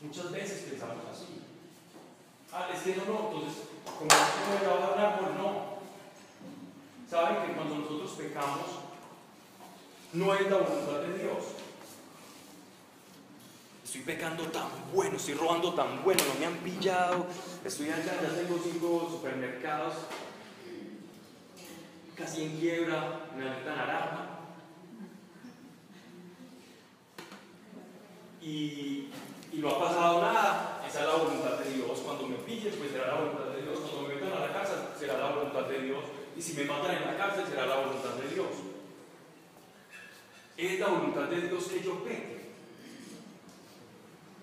Muchas veces pensamos así. Ah, es que no, no, entonces, como va a hablar, pues no. Saben que cuando nosotros pecamos, no es la voluntad de Dios. Estoy pecando tan bueno, estoy robando tan bueno, no me han pillado. Estoy allá, ya tengo cinco supermercados, casi en quiebra, me tan naranja. Y, y no ha pasado nada, esa es la voluntad de Dios. Cuando me pillen, pues será la voluntad de Dios. Cuando me metan a la cárcel, será la voluntad de Dios. Y si me matan en la cárcel, será la voluntad de Dios. Es la voluntad de Dios que yo peque.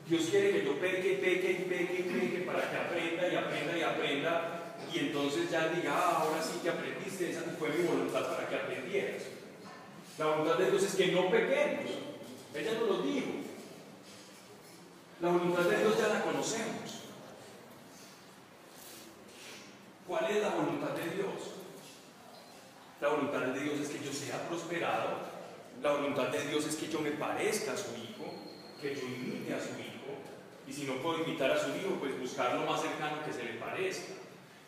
Dios quiere que yo peque, peque, peque, peque para que aprenda y aprenda y aprenda y entonces ya diga, ah, ahora sí que aprendiste, esa fue mi voluntad para que aprendieras. La voluntad de Dios es que no pequemos. Ella nos lo dijo. La voluntad de Dios ya la conocemos. ¿Cuál es la voluntad de Dios? La voluntad de Dios es que yo sea prosperado. La voluntad de Dios es que yo me parezca a su hijo, que yo imite a su hijo. Y si no puedo imitar a su hijo, pues buscar lo más cercano que se le parezca.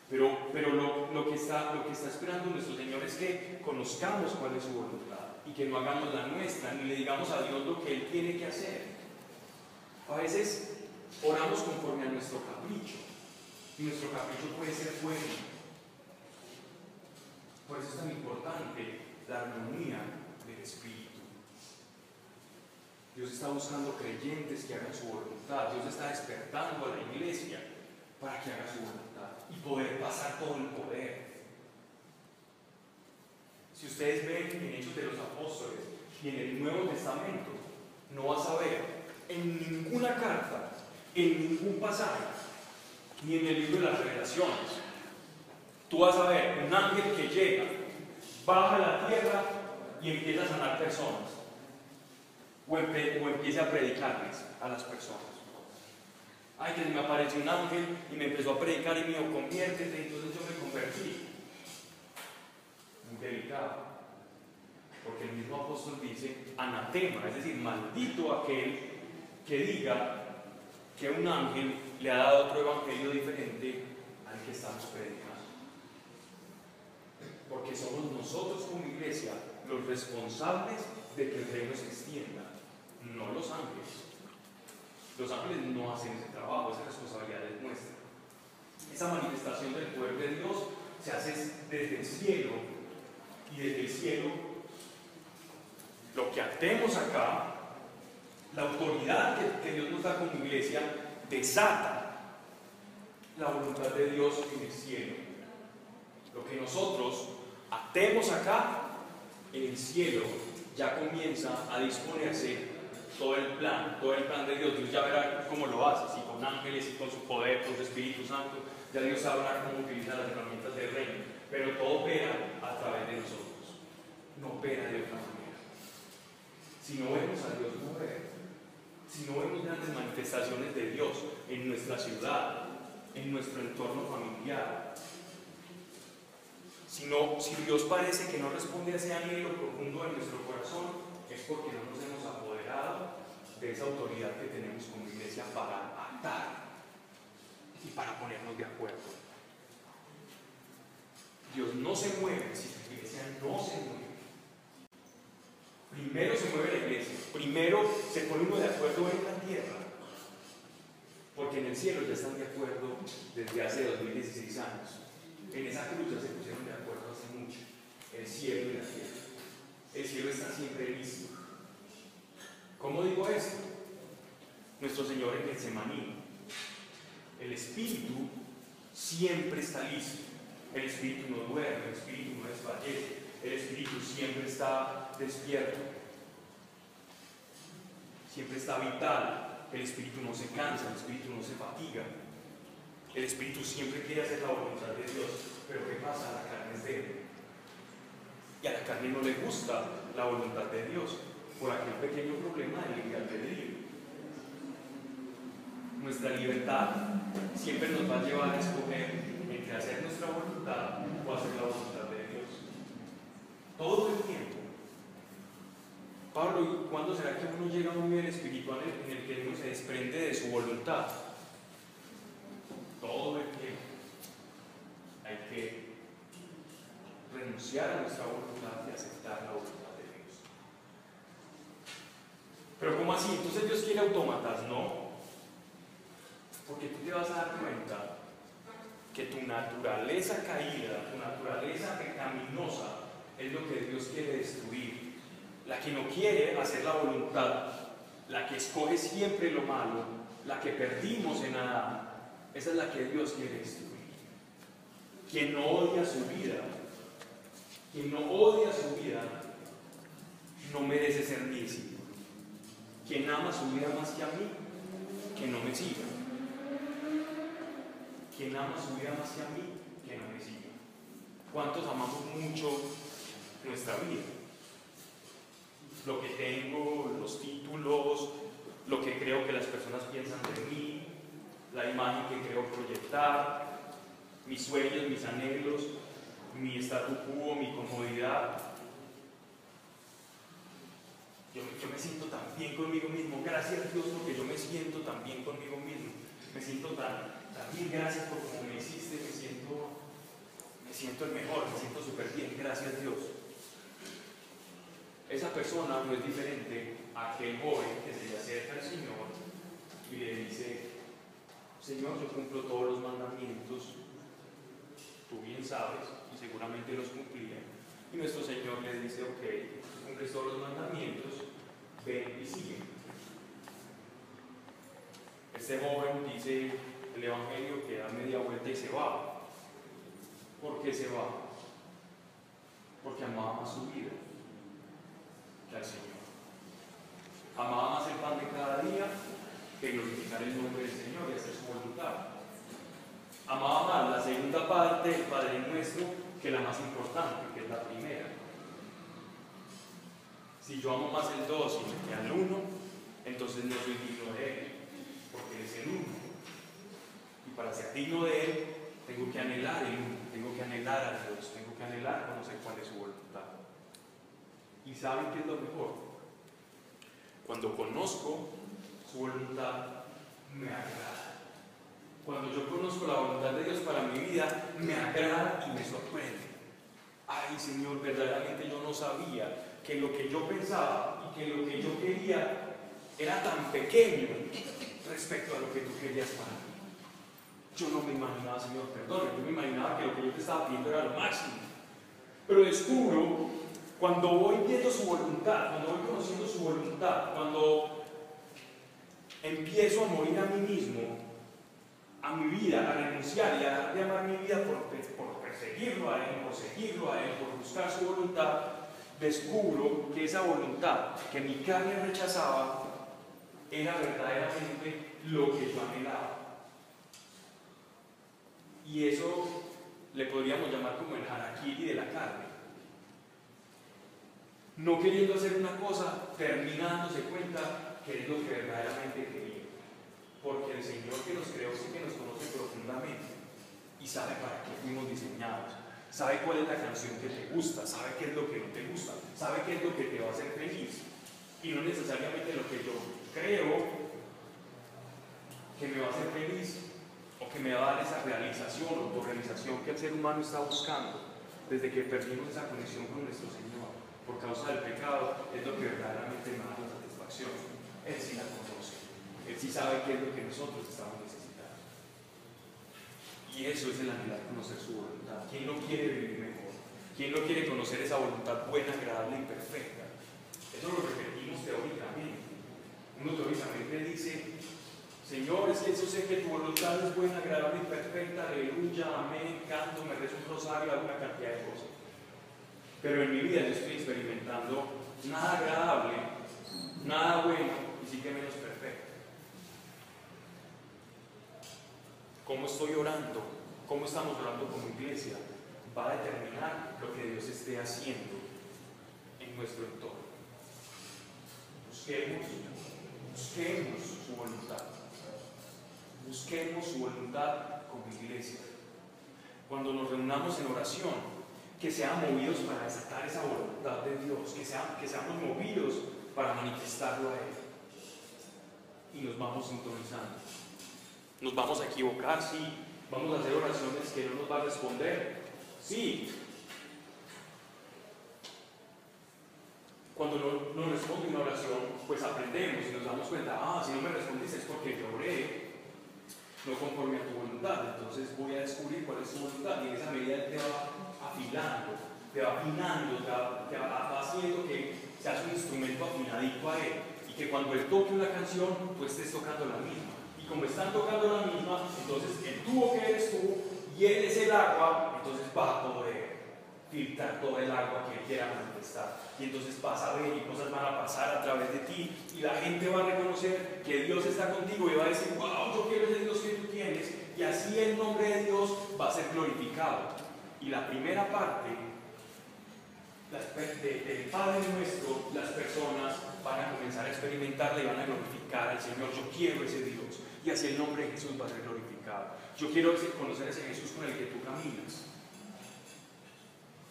Pero, pero lo, lo, que está, lo que está esperando nuestro Señor es que conozcamos cuál es su voluntad y que no hagamos la nuestra, ni le digamos a Dios lo que Él tiene que hacer. A veces oramos conforme a nuestro capricho y nuestro capricho puede ser bueno. Por eso es tan importante la armonía del Espíritu. Dios está buscando creyentes que hagan su voluntad. Dios está despertando a la iglesia para que haga su voluntad poder pasar todo el poder. Si ustedes ven en Hechos de los Apóstoles y en el Nuevo Testamento, no vas a ver en ninguna carta, en ningún pasaje, ni en el libro de las revelaciones, tú vas a ver un ángel que llega, baja a la tierra y empieza a sanar personas o, empiece a predicarles a las personas. Ay, que me apareció un ángel y me empezó a predicar y me dijo, conviértete, entonces yo me convertí. Muy delicado. Porque el mismo apóstol dice, anatema, es decir, maldito aquel que diga que un ángel le ha dado otro evangelio diferente al que estamos predicando. Porque somos nosotros como iglesia los responsables de que el reino se extienda no los ángeles. Los ángeles no hacen ese trabajo, esa responsabilidad es nuestra. Esa manifestación del poder de Dios se hace desde el cielo y desde el cielo lo que hacemos acá, la autoridad que, Dios nos da como iglesia, desata la voluntad de Dios en el cielo. Lo que nosotros atemos acá, en el cielo, ya comienza a disponerse todo el plan, todo el plan de Dios. Dios ya verá cómo lo hace, si con ángeles, y con su poder, con su Espíritu Santo. Ya Dios sabrá cómo utilizar las herramientas del reino. Pero todo opera a través de nosotros. No opera de otra manera. Si no vemos a Dios mover, si no vemos grandes manifestaciones de Dios en nuestra ciudad, en nuestro entorno familiar, si, no, si Dios parece que no responde a ese anhelo profundo de nuestro corazón, es porque no nos de esa autoridad que tenemos como iglesia para atar y para ponernos de acuerdo. Dios no se mueve si la iglesia no se mueve. Primero se mueve la iglesia, primero se pone uno de acuerdo en la tierra, porque en el cielo ya están de acuerdo desde hace 2016 años. En esa cruz ya se pusieron de acuerdo hace mucho, el cielo y la tierra. El cielo está siempre listo. ¿Cómo digo esto? Nuestro Señor en el Semaní. El Espíritu siempre está listo. El Espíritu no duerme, el Espíritu no desfallece. El Espíritu siempre está despierto. Siempre está vital. El Espíritu no se cansa, el Espíritu no se fatiga. El Espíritu siempre quiere hacer la voluntad de Dios. Pero ¿qué pasa? La carne es débil. Y a la carne no le gusta la voluntad de Dios por aquel pequeño problema del libre albedrío. Nuestra libertad siempre nos va a llevar a escoger entre hacer nuestra voluntad o hacer la voluntad de Dios. Todo el tiempo. Pablo, ¿y cuándo será que uno llega a un nivel espiritual en el que uno se desprende de su voluntad? Todo el tiempo. Hay que renunciar a nuestra voluntad y aceptar la voluntad de Dios. Pero ¿cómo así? Entonces Dios quiere autómatas, no. Porque tú te vas a dar cuenta que tu naturaleza caída, tu naturaleza pecaminosa, es lo que Dios quiere destruir. La que no quiere hacer la voluntad, la que escoge siempre lo malo, la que perdimos en Adán, esa es la que Dios quiere destruir. Quien no odia su vida, quien no odia su vida, no merece ser mi discípulo. Quien ama su vida más que a mí, que no me siga. Quien ama su vida más que a mí, que no me siga. ¿Cuántos amamos mucho nuestra vida? Lo que tengo, los títulos, lo que creo que las personas piensan de mí, la imagen que creo proyectar, mis sueños, mis anhelos, mi statu quo, mi comodidad. Yo, me siento tan bien conmigo mismo, gracias a Dios porque yo me siento tan bien conmigo mismo. Me siento tan, tan bien, gracias por cómo me hiciste, me siento, me siento el mejor, me siento súper bien, gracias a Dios. Esa persona no es diferente a aquel joven que se le acerca al Señor y le dice, Señor, yo cumplo todos los mandamientos, tú bien sabes, y seguramente los cumplía. Y nuestro Señor le dice, ok, tú cumples todos los mandamientos, ven y sigue. Este joven dice el Evangelio que da media vuelta y se va. ¿Por qué se va? Porque amaba más su vida que al Señor. Amaba más el pan de cada día que glorificar el nombre del Señor y hacer su voluntad. Amaba más la segunda parte del Padre Nuestro que la más importante, que es la primera. Si yo amo más el 2 y me queda el 1, entonces no soy digno de Él, porque es el 1. Y para ser digno de Él, tengo que anhelar el 1, tengo que anhelar a Dios, tengo que anhelar conocer cuál es su voluntad. ¿Y saben qué es lo mejor? Cuando conozco su voluntad, me agrada. Cuando yo conozco la voluntad de Dios para mi vida, me agrada y me sorprende. Ay Señor, verdaderamente yo no sabía que lo que yo pensaba y que lo que yo quería era tan pequeño respecto a lo que tú querías para mí. Yo no me imaginaba, Señor, perdón, yo me imaginaba que lo que yo te estaba pidiendo era lo máximo. Pero descubro, cuando voy viendo su voluntad, cuando voy conociendo su voluntad, cuando empiezo a morir a mí mismo, a mi vida, a renunciar y a dejar de amar mi vida por, por perseguirlo a Él, por seguirlo a Él, por buscar su voluntad, descubro que esa voluntad que mi carne rechazaba era verdaderamente lo que yo anhelaba. Y eso le podríamos llamar como el harakiri de la carne. No queriendo hacer una cosa, terminándose cuenta que es lo que verdaderamente quería. Porque el Señor que nos creó sí que nos conoce profundamente y sabe para qué fuimos diseñados. Sabe cuál es la canción que te gusta, sabe qué es lo que no te gusta, sabe qué es lo que te va a hacer feliz. Y no necesariamente lo que yo creo que me va a hacer feliz o que me va a dar esa realización o autorrealización que el ser humano está buscando desde que perdimos esa conexión con nuestro Señor por causa del pecado es lo que verdaderamente me da la satisfacción. Él sí la conoce, Él sí sabe qué es lo que nosotros estamos. Y eso es el anhelar conocer su voluntad. ¿Quién no quiere vivir mejor? ¿Quién no quiere conocer esa voluntad buena, agradable y perfecta? Eso lo repetimos teóricamente. Uno teóricamente dice, Señor, es que yo sé que tu voluntad es buena, agradable y perfecta, aleluya, amén, canto, me rezo un rosario, alguna cantidad de cosas. Pero en mi vida yo estoy experimentando nada agradable, nada bueno y sí que menos perfecto. ¿Cómo estoy orando? ¿Cómo estamos orando como iglesia? Va a determinar lo que Dios esté haciendo en nuestro entorno. Busquemos, busquemos su voluntad. Busquemos su voluntad como iglesia. Cuando nos reunamos en oración, que seamos movidos para desatar esa voluntad de Dios, que, que seamos movidos para manifestarlo a Él. Y nos vamos sintonizando. Nos vamos a equivocar, sí. Vamos a hacer oraciones que no nos va a responder. Sí. Cuando no, no responde una oración, pues aprendemos y nos damos cuenta, ah, si no me respondiste es porque lloré, no conforme a tu voluntad. Entonces voy a descubrir cuál es tu voluntad y en esa medida te va afilando, te va afinando, te va, haciendo que seas un instrumento afinadito a él y que cuando él toque una canción, tú estés tocando la misma. Como están tocando la misma, entonces el tubo que eres tú y él es el agua, entonces va a poder filtrar todo el agua que él quiera manifestar. Y entonces vas a ver y cosas van a pasar a través de ti y la gente va a reconocer que Dios está contigo y va a decir, wow, yo quiero ese Dios que tú tienes. Y así el nombre de Dios va a ser glorificado. Y la primera parte del Padre nuestro, las personas van a comenzar a experimentarla y van a glorificar al Señor. Yo quiero ese Dios. Y así el nombre de Jesús va a ser glorificado. Yo quiero conocer ese Jesús con el que tú caminas.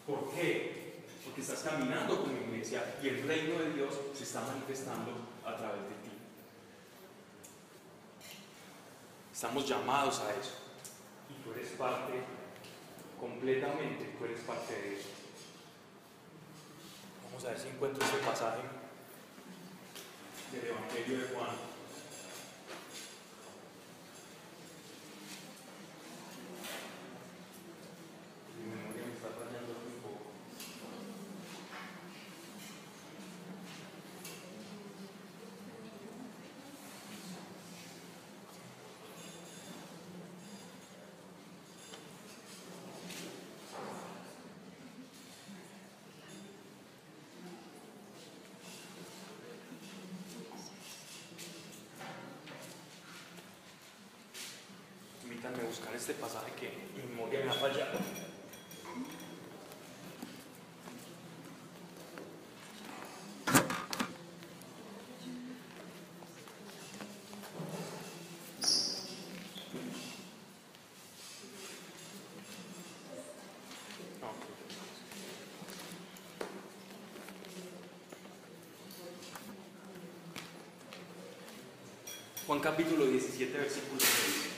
¿Por qué? Porque estás caminando con la iglesia y el reino de Dios se está manifestando a través de ti. Estamos llamados a eso. Y tú eres parte, completamente, tú eres parte de eso. Vamos a ver si encuentro este pasaje del Evangelio de Juan. Buscar este pasaje que me ha fallado. Juan capítulo 17, versículo 6.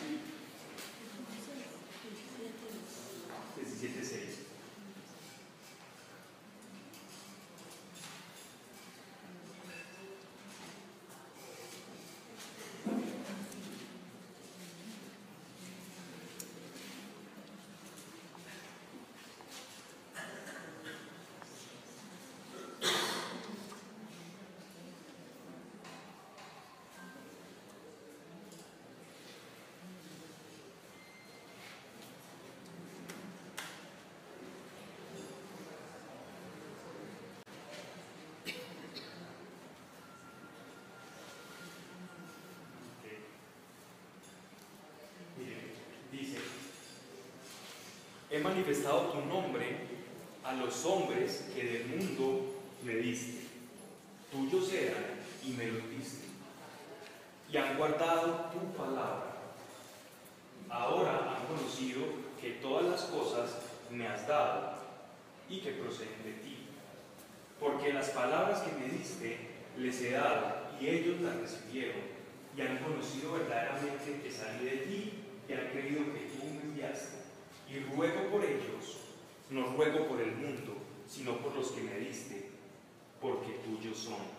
He manifestado tu nombre a los hombres que del mundo me diste. Tuyos eran y me los diste. Y han guardado tu palabra. Ahora han conocido que todas las cosas me has dado y que proceden de ti. Porque las palabras que me diste les he dado y ellos las recibieron y han conocido verdaderamente que salí de ti y han creído que tú me enviaste. Y ruego por ellos, no ruego por el mundo, sino por los que me diste, porque tuyos son.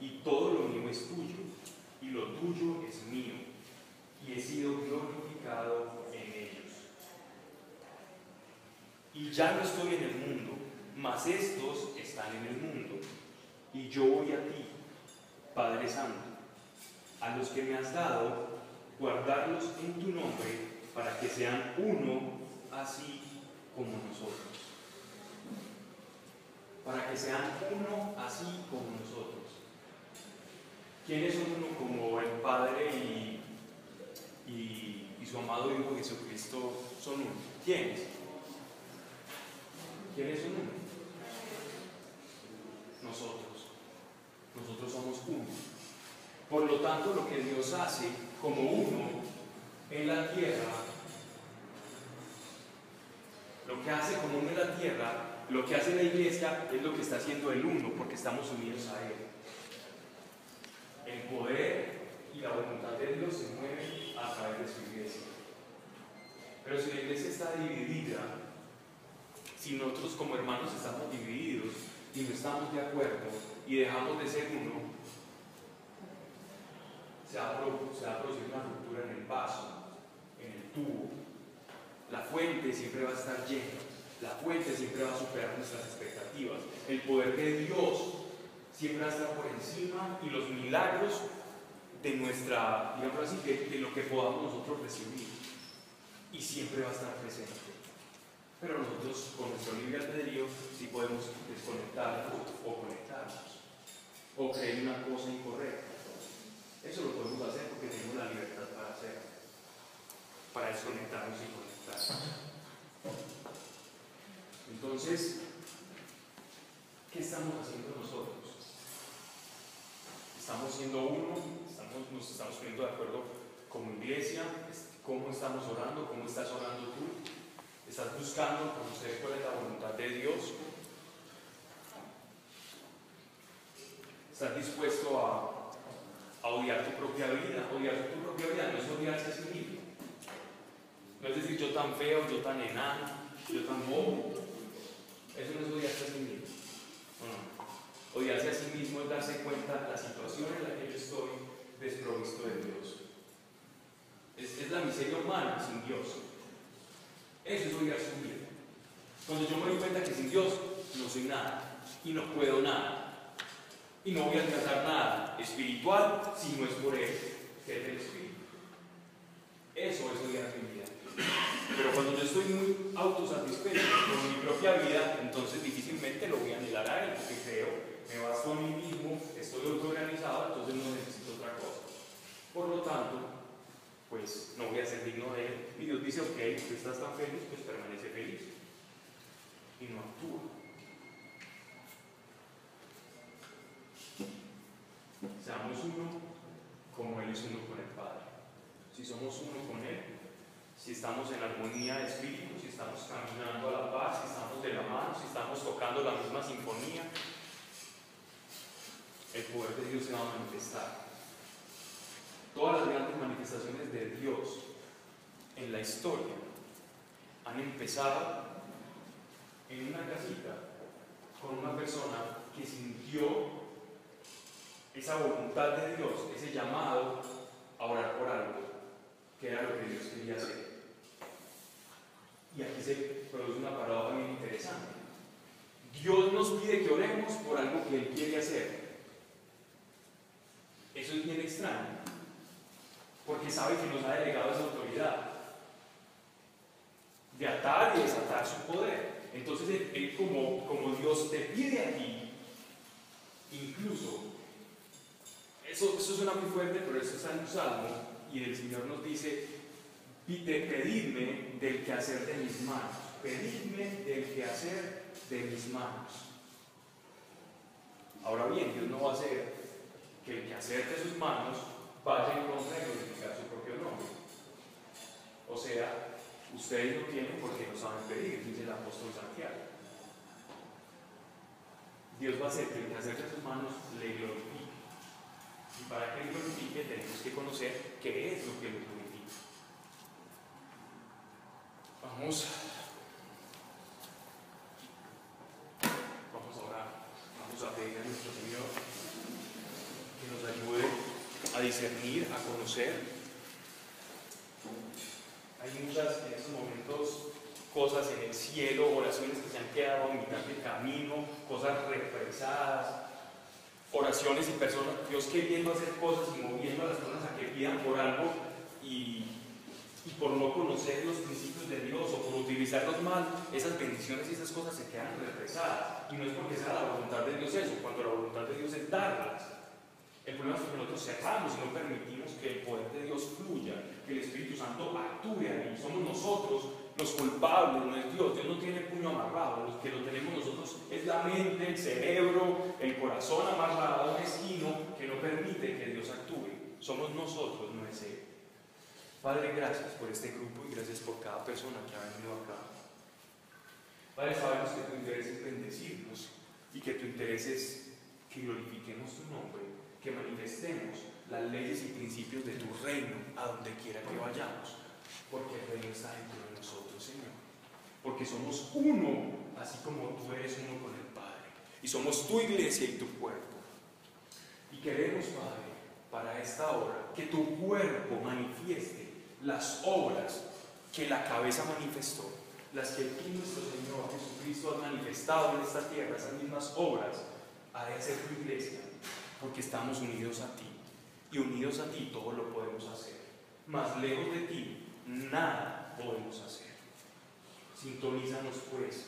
Y todo lo mío es tuyo, y lo tuyo es mío, y he sido glorificado en ellos. Y ya no estoy en el mundo, mas estos están en el mundo, y yo voy a ti, Padre Santo, a los que me has dado, guardarlos en tu nombre, para que sean uno así como nosotros. Para que sean uno así como nosotros. ¿Quiénes son uno como el Padre y, y, su amado Hijo Jesucristo son uno? ¿Quiénes? ¿Quiénes son uno? Nosotros. Nosotros somos uno. Por lo tanto, lo que Dios hace como uno en la tierra, lo que hace como uno en la tierra, lo que hace la iglesia es lo que está haciendo el uno, porque estamos unidos a Él. El poder y la voluntad de Dios se mueven a través de su iglesia. Pero si la iglesia está dividida, si nosotros como hermanos estamos divididos y no estamos de acuerdo y dejamos de ser uno, se va a producir una ruptura en el vaso, en el tubo. La fuente siempre va a estar llena, la fuente siempre va a superar nuestras expectativas. El poder de Dios siempre va a estar por encima y los milagros de nuestra, digamos así, de, de lo que podamos nosotros recibir. Y siempre va a estar presente. Pero nosotros con nuestro libre albedrío sí podemos desconectarnos o conectarnos. O creer una cosa incorrecta. Eso lo podemos hacer porque tenemos la libertad para hacerlo. Para desconectarnos y conectarnos. Entonces, ¿qué estamos haciendo nosotros? Estamos siendo uno, nos estamos poniendo de acuerdo como iglesia, cómo estamos orando, cómo estás orando tú. Estás buscando conocer cuál es la voluntad de Dios. Estás dispuesto a, a odiar tu propia vida. Odiar tu propia vida no es odiarse a sí mismo. No es decir yo tan feo, yo tan enano, yo tan bobo. Eso no es odiarse a sí mismo. No. Odiarse a sí mismo es darse cuenta de la situación en la que yo estoy desprovisto de Dios. Es, la miseria humana sin Dios. Eso es odiar su vida. Cuando yo me doy cuenta que sin Dios no soy nada y no puedo nada y no voy a alcanzar nada espiritual si no es por Él, que es el Espíritu. Eso es odiar mi vida. Pero cuando yo estoy muy autosatisfecho con mi propia vida, entonces difícilmente lo voy a anhelar a Él, porque creo, me basto a mí mismo, estoy autoorganizado, entonces no necesito otra cosa. Por lo tanto, pues no voy a ser digno de Él. Y Dios dice, ok, tú estás tan feliz, pues permanece feliz. Y no actúa. Seamos uno como Él es uno con el Padre. Si somos uno con Él, si estamos en armonía de espíritu, si estamos caminando a la paz, si estamos de la mano, si estamos tocando la misma sinfonía, el poder de Dios se va a manifestar. Todas las grandes manifestaciones de Dios en la historia han empezado en una casita con una persona que sintió esa voluntad de Dios, ese llamado a orar por algo, que era lo que Dios quería hacer. Y aquí se produce una paradoja bien interesante. Dios nos pide que oremos por algo que Él quiere hacer. Eso es bien extraño, porque sabe que nos ha delegado esa autoridad de atar y desatar su poder. Entonces, Él, como, como Dios te pide a ti, incluso, eso, eso suena muy fuerte, pero eso está en un salmo, y el Señor nos dice, pedidme del quehacer de mis manos. pedidme del quehacer de mis manos. Ahora bien, Dios no va a hacer que el quehacer de sus manos vaya en contra de glorificar su propio nombre. O sea, ustedes lo tienen porque no saben pedir, dice el apóstol Santiago. Dios va a hacer que el quehacer de sus manos le glorifique. Y para que le glorifique tenemos que conocer qué es lo que le glorifica. Vamos. Vamos a orar. Vamos a pedir a nuestro Señor que nos ayude a discernir, a conocer. Hay muchas en estos momentos cosas en el cielo, oraciones que se han quedado a mitad del camino, cosas represadas, oraciones y personas, Dios queriendo hacer cosas y moviendo a las personas a que pidan por algo y por no conocer los principios de Dios o por utilizarlos mal, esas bendiciones y esas cosas se quedan represadas. Y no es porque sea la voluntad de Dios eso, cuando la voluntad de Dios es darlas. El problema es que nosotros cerramos y no permitimos que el poder de Dios fluya, que el Espíritu Santo actúe ahí. Somos nosotros los culpables, no es Dios. Dios no tiene puño amarrado. Los que lo tenemos nosotros es la mente, el cerebro, el corazón amarrado, mezquino, que no permite que Dios actúe. Somos nosotros, no es Él. Padre, gracias por este grupo y gracias por cada persona que ha venido acá. Padre, sabemos que tu interés es bendecirnos y que tu interés es que glorifiquemos tu nombre, que manifestemos las leyes y principios de tu reino a donde quiera que vayamos, porque el reino está dentro de nosotros, Señor. Porque somos uno, así como tú eres uno con el Padre. Y somos tu iglesia y tu cuerpo. Y queremos, Padre, para esta hora, que tu cuerpo manifieste las obras que la cabeza manifestó, las que tú, nuestro Señor Jesucristo, ha manifestado en esta tierra, esas mismas obras, ha de hacer tu iglesia, porque estamos unidos a ti. Y unidos a ti todo lo podemos hacer. Más lejos de ti, nada podemos hacer. Sintonízanos pues,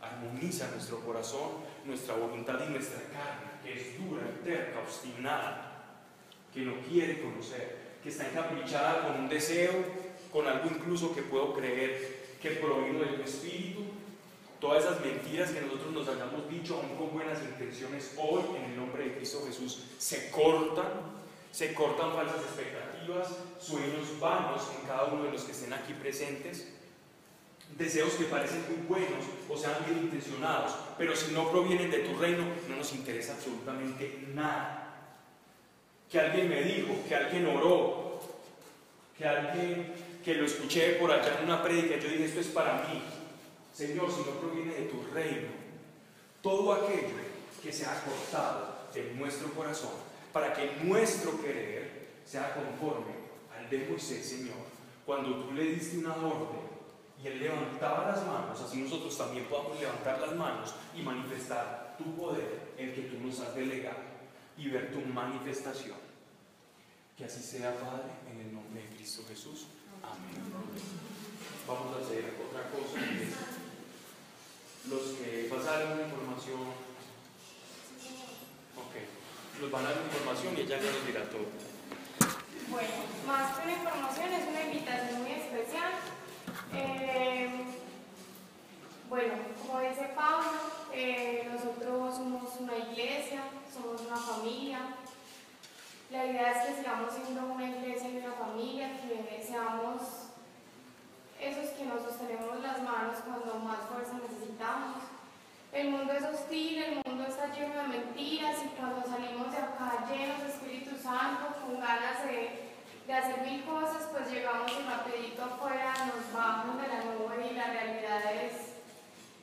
armoniza nuestro corazón, nuestra voluntad y nuestra carne, que es dura, terca, obstinada, que no quiere conocer, que está encaprichada con un deseo, con algo incluso que puedo creer que provino de tu espíritu. Todas esas mentiras que nosotros nos hayamos dicho, aún con buenas intenciones, hoy en el nombre de Cristo Jesús, se cortan, se cortan falsas expectativas, sueños vanos en cada uno de los que estén aquí presentes, deseos que parecen muy buenos o sean bien intencionados, pero si no provienen de tu reino, no nos interesa absolutamente nada. Que alguien me dijo, que alguien oró, que alguien que lo escuché por allá en una prédica, yo dije, esto es para mí. Señor, si no proviene de tu reino, todo aquello que se ha cortado de nuestro corazón, para que nuestro querer sea conforme al de Moisés, Señor, cuando tú le diste una orden y él levantaba las manos, así nosotros también podamos levantar las manos y manifestar tu poder, el que tú nos has delegado, y ver tu manifestación. Que así sea, Padre, en el nombre de Cristo Jesús. Amén. Vamos a hacer otra cosa. Los que pasaron la información, ok, nos van a dar información y ella ya nos dirá todo. Bueno, más que una información, es una invitación muy especial. Eh, bueno, como dice Pablo, eh, nosotros somos una iglesia, somos una familia. La idea es que sigamos siendo una iglesia y una familia, que seamos esos que nos sostenemos las manos cuando más fuerza necesitamos. El mundo es hostil, el mundo está lleno de mentiras y cuando salimos de acá llenos de Espíritu Santo, con ganas de, de hacer mil cosas, pues llegamos y rapidito afuera nos bajamos de la nube y la realidad es,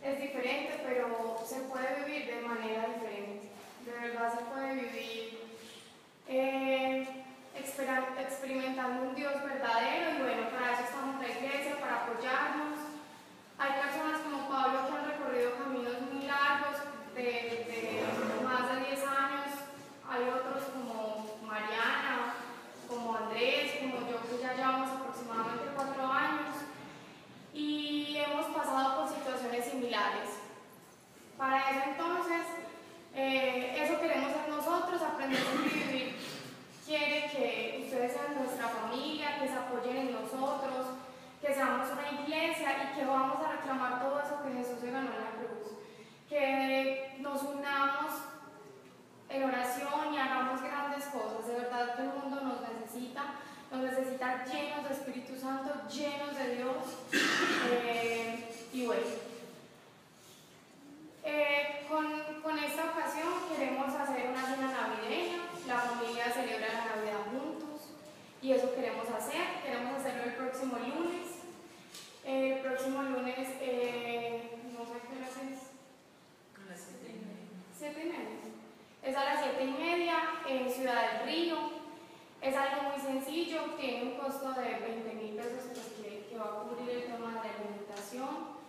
es diferente, pero se puede vivir de manera diferente. De verdad se puede vivir eh, exper- experimentando un Dios verdadero y bueno, para eso estamos en la iglesia, para apoyarnos. Hay personas como Pablo que han recorrido caminos muy largos, de, más de 10 años. Hay otros como Mariana, como Andrés, como yo, que ya llevamos aproximadamente 4 años. Y hemos pasado por situaciones similares. Para eso entonces, eh, eso queremos ser nosotros, aprender a vivir. Quiere que ustedes sean nuestra familia, que se apoyen en nosotros, que seamos una iglesia y que vamos a reclamar todo eso que Jesús se ganó en la cruz. Que nos unamos en oración y hagamos grandes cosas. De verdad, todo el mundo nos necesita. Nos necesita llenos de Espíritu Santo, llenos de Dios. Eh, y bueno. Eh, con, con, esta ocasión queremos hacer una cena navideña, la familia celebra la Navidad juntos y eso queremos hacer, queremos hacerlo el próximo lunes. El próximo lunes, eh, no sé qué hora es. A las siete y media. ¿Siete y media? Es a las siete y media en Ciudad del Río. Es algo muy sencillo, tiene un costo de 20 mil pesos pues, que, que va a cubrir el tema de alimentación.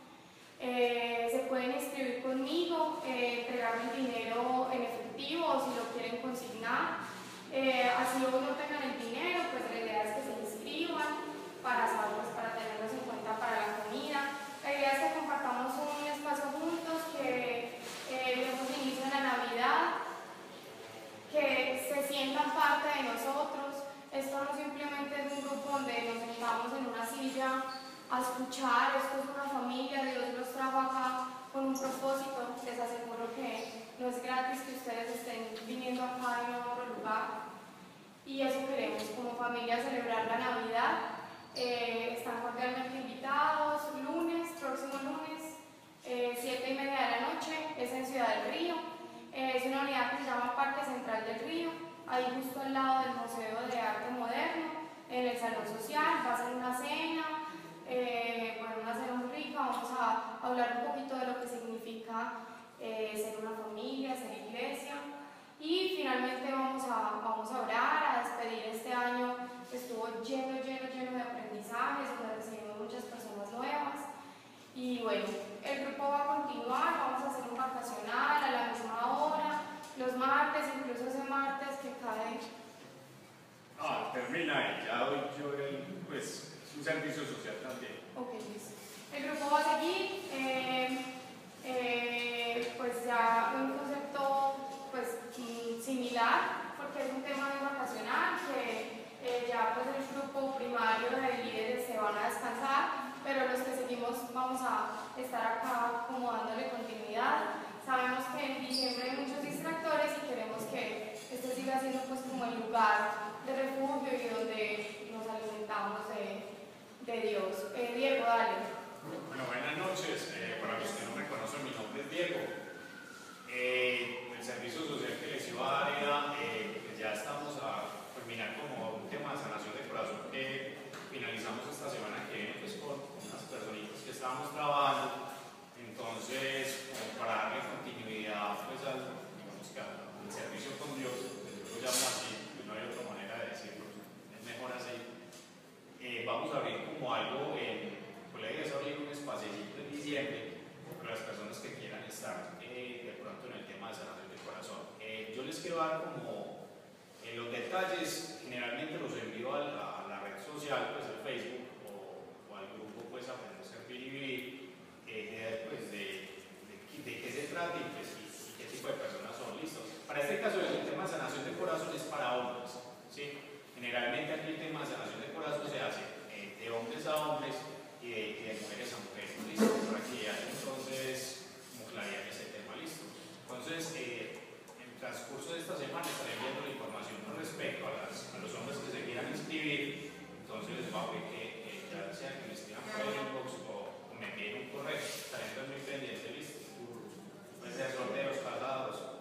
Eh, se pueden inscribir conmigo, eh, entregarme el dinero en efectivo o si lo quieren consignar. Eh, así no tengan el dinero, pues la idea es que se inscriban para saberlos, para tenerlos en cuenta para la comida. La idea es que compartamos un espacio juntos, que demos inicio a la Navidad, que se sientan parte de nosotros. Esto no simplemente es un grupo donde nos sentamos en una silla a escuchar, esto es una familia, Dios los trajo acá con un propósito, les aseguro que no es gratis que ustedes estén viniendo acá en otro lugar. Y eso queremos, como familia, celebrar la Navidad. Eh, están cordialmente invitados, lunes, próximo lunes, eh, siete y media de la noche, es en Ciudad del Río. Eh, es una unidad que se llama Parque Central del Río, ahí justo al lado del Museo de Arte Moderno, en el Salón Social, va a ser una cena, eh, bueno, una cena muy rica, vamos a hablar un poquito de lo que significa eh, ser una familia, ser iglesia. Y finalmente vamos a, vamos a orar, a despedir este año que estuvo lleno, lleno, lleno de aprendizajes, donde recibimos muchas personas nuevas. Y bueno, el grupo va a continuar, vamos a hacer un vacacional a la misma hora, los martes, incluso ese martes que cae. Ah, termina y ya doy yo el, pues, un servicio social también. Ok, listo. El grupo va a seguir, eh, eh, pues ya pues similar, porque es un tema muy vacacional, que eh, ya pues el grupo primario de líderes se van a descansar, pero los que seguimos vamos a estar acá como dándole continuidad. Sabemos que en diciembre hay muchos distractores y queremos que este siga siendo pues como el lugar de refugio y donde nos alimentamos de, Dios. Eh, Diego, dale. Bueno, buenas noches. Eh, para los que no me conocen, mi nombre es Diego. El servicio social que les iba a dar era, eh, pues ya estamos a terminar como un tema de sanación de corazón que finalizamos esta semana que viene pues, con unas personitas que estábamos trabajando. Entonces, como para darle continuidad pues, al, digamos que servicio con Dios, pues, yo lo llamo así, no hay otra manera de decirlo, es mejor así. Eh, vamos a abrir como algo en, pues la es abrir un espacito en diciembre para las personas que quieran estar eh, de pronto en el tema de sanación del corazón. Eh, yo les quiero dar como eh, los detalles, generalmente los envío a la, a la red social, pues al Facebook o, o al grupo pues a Vivir, eh, de, pues, de, de, de qué se trata y, pues, y, qué tipo de personas son listos. Para este caso el tema de sanación del corazón es para hombres, ¿sí? Generalmente aquí el tema de sanación del corazón se hace eh, de hombres a hombres y de, y de mujeres a mujeres, ¿listo? Para que haya entonces como claridad ese tema, ¿listo? Entonces, eh, transcurso de esta semana estaré enviando la información con respecto a, los hombres que se quieran inscribir, entonces les voy a pedir que eh, ya sea que me escriban por el inbox o, o me envíen un correo, estaré muy pendiente, ¿listo? Pueden ser solteros, casados.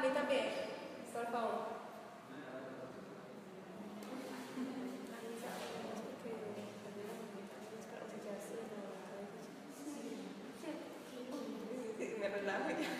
minta bene, sto paura. Never laugh again.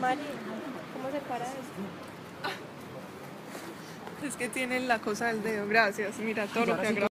Mari, ¿cómo se para esto? Es que tienen la cosa del dedo, gracias. Mira todo lo que ha grabado.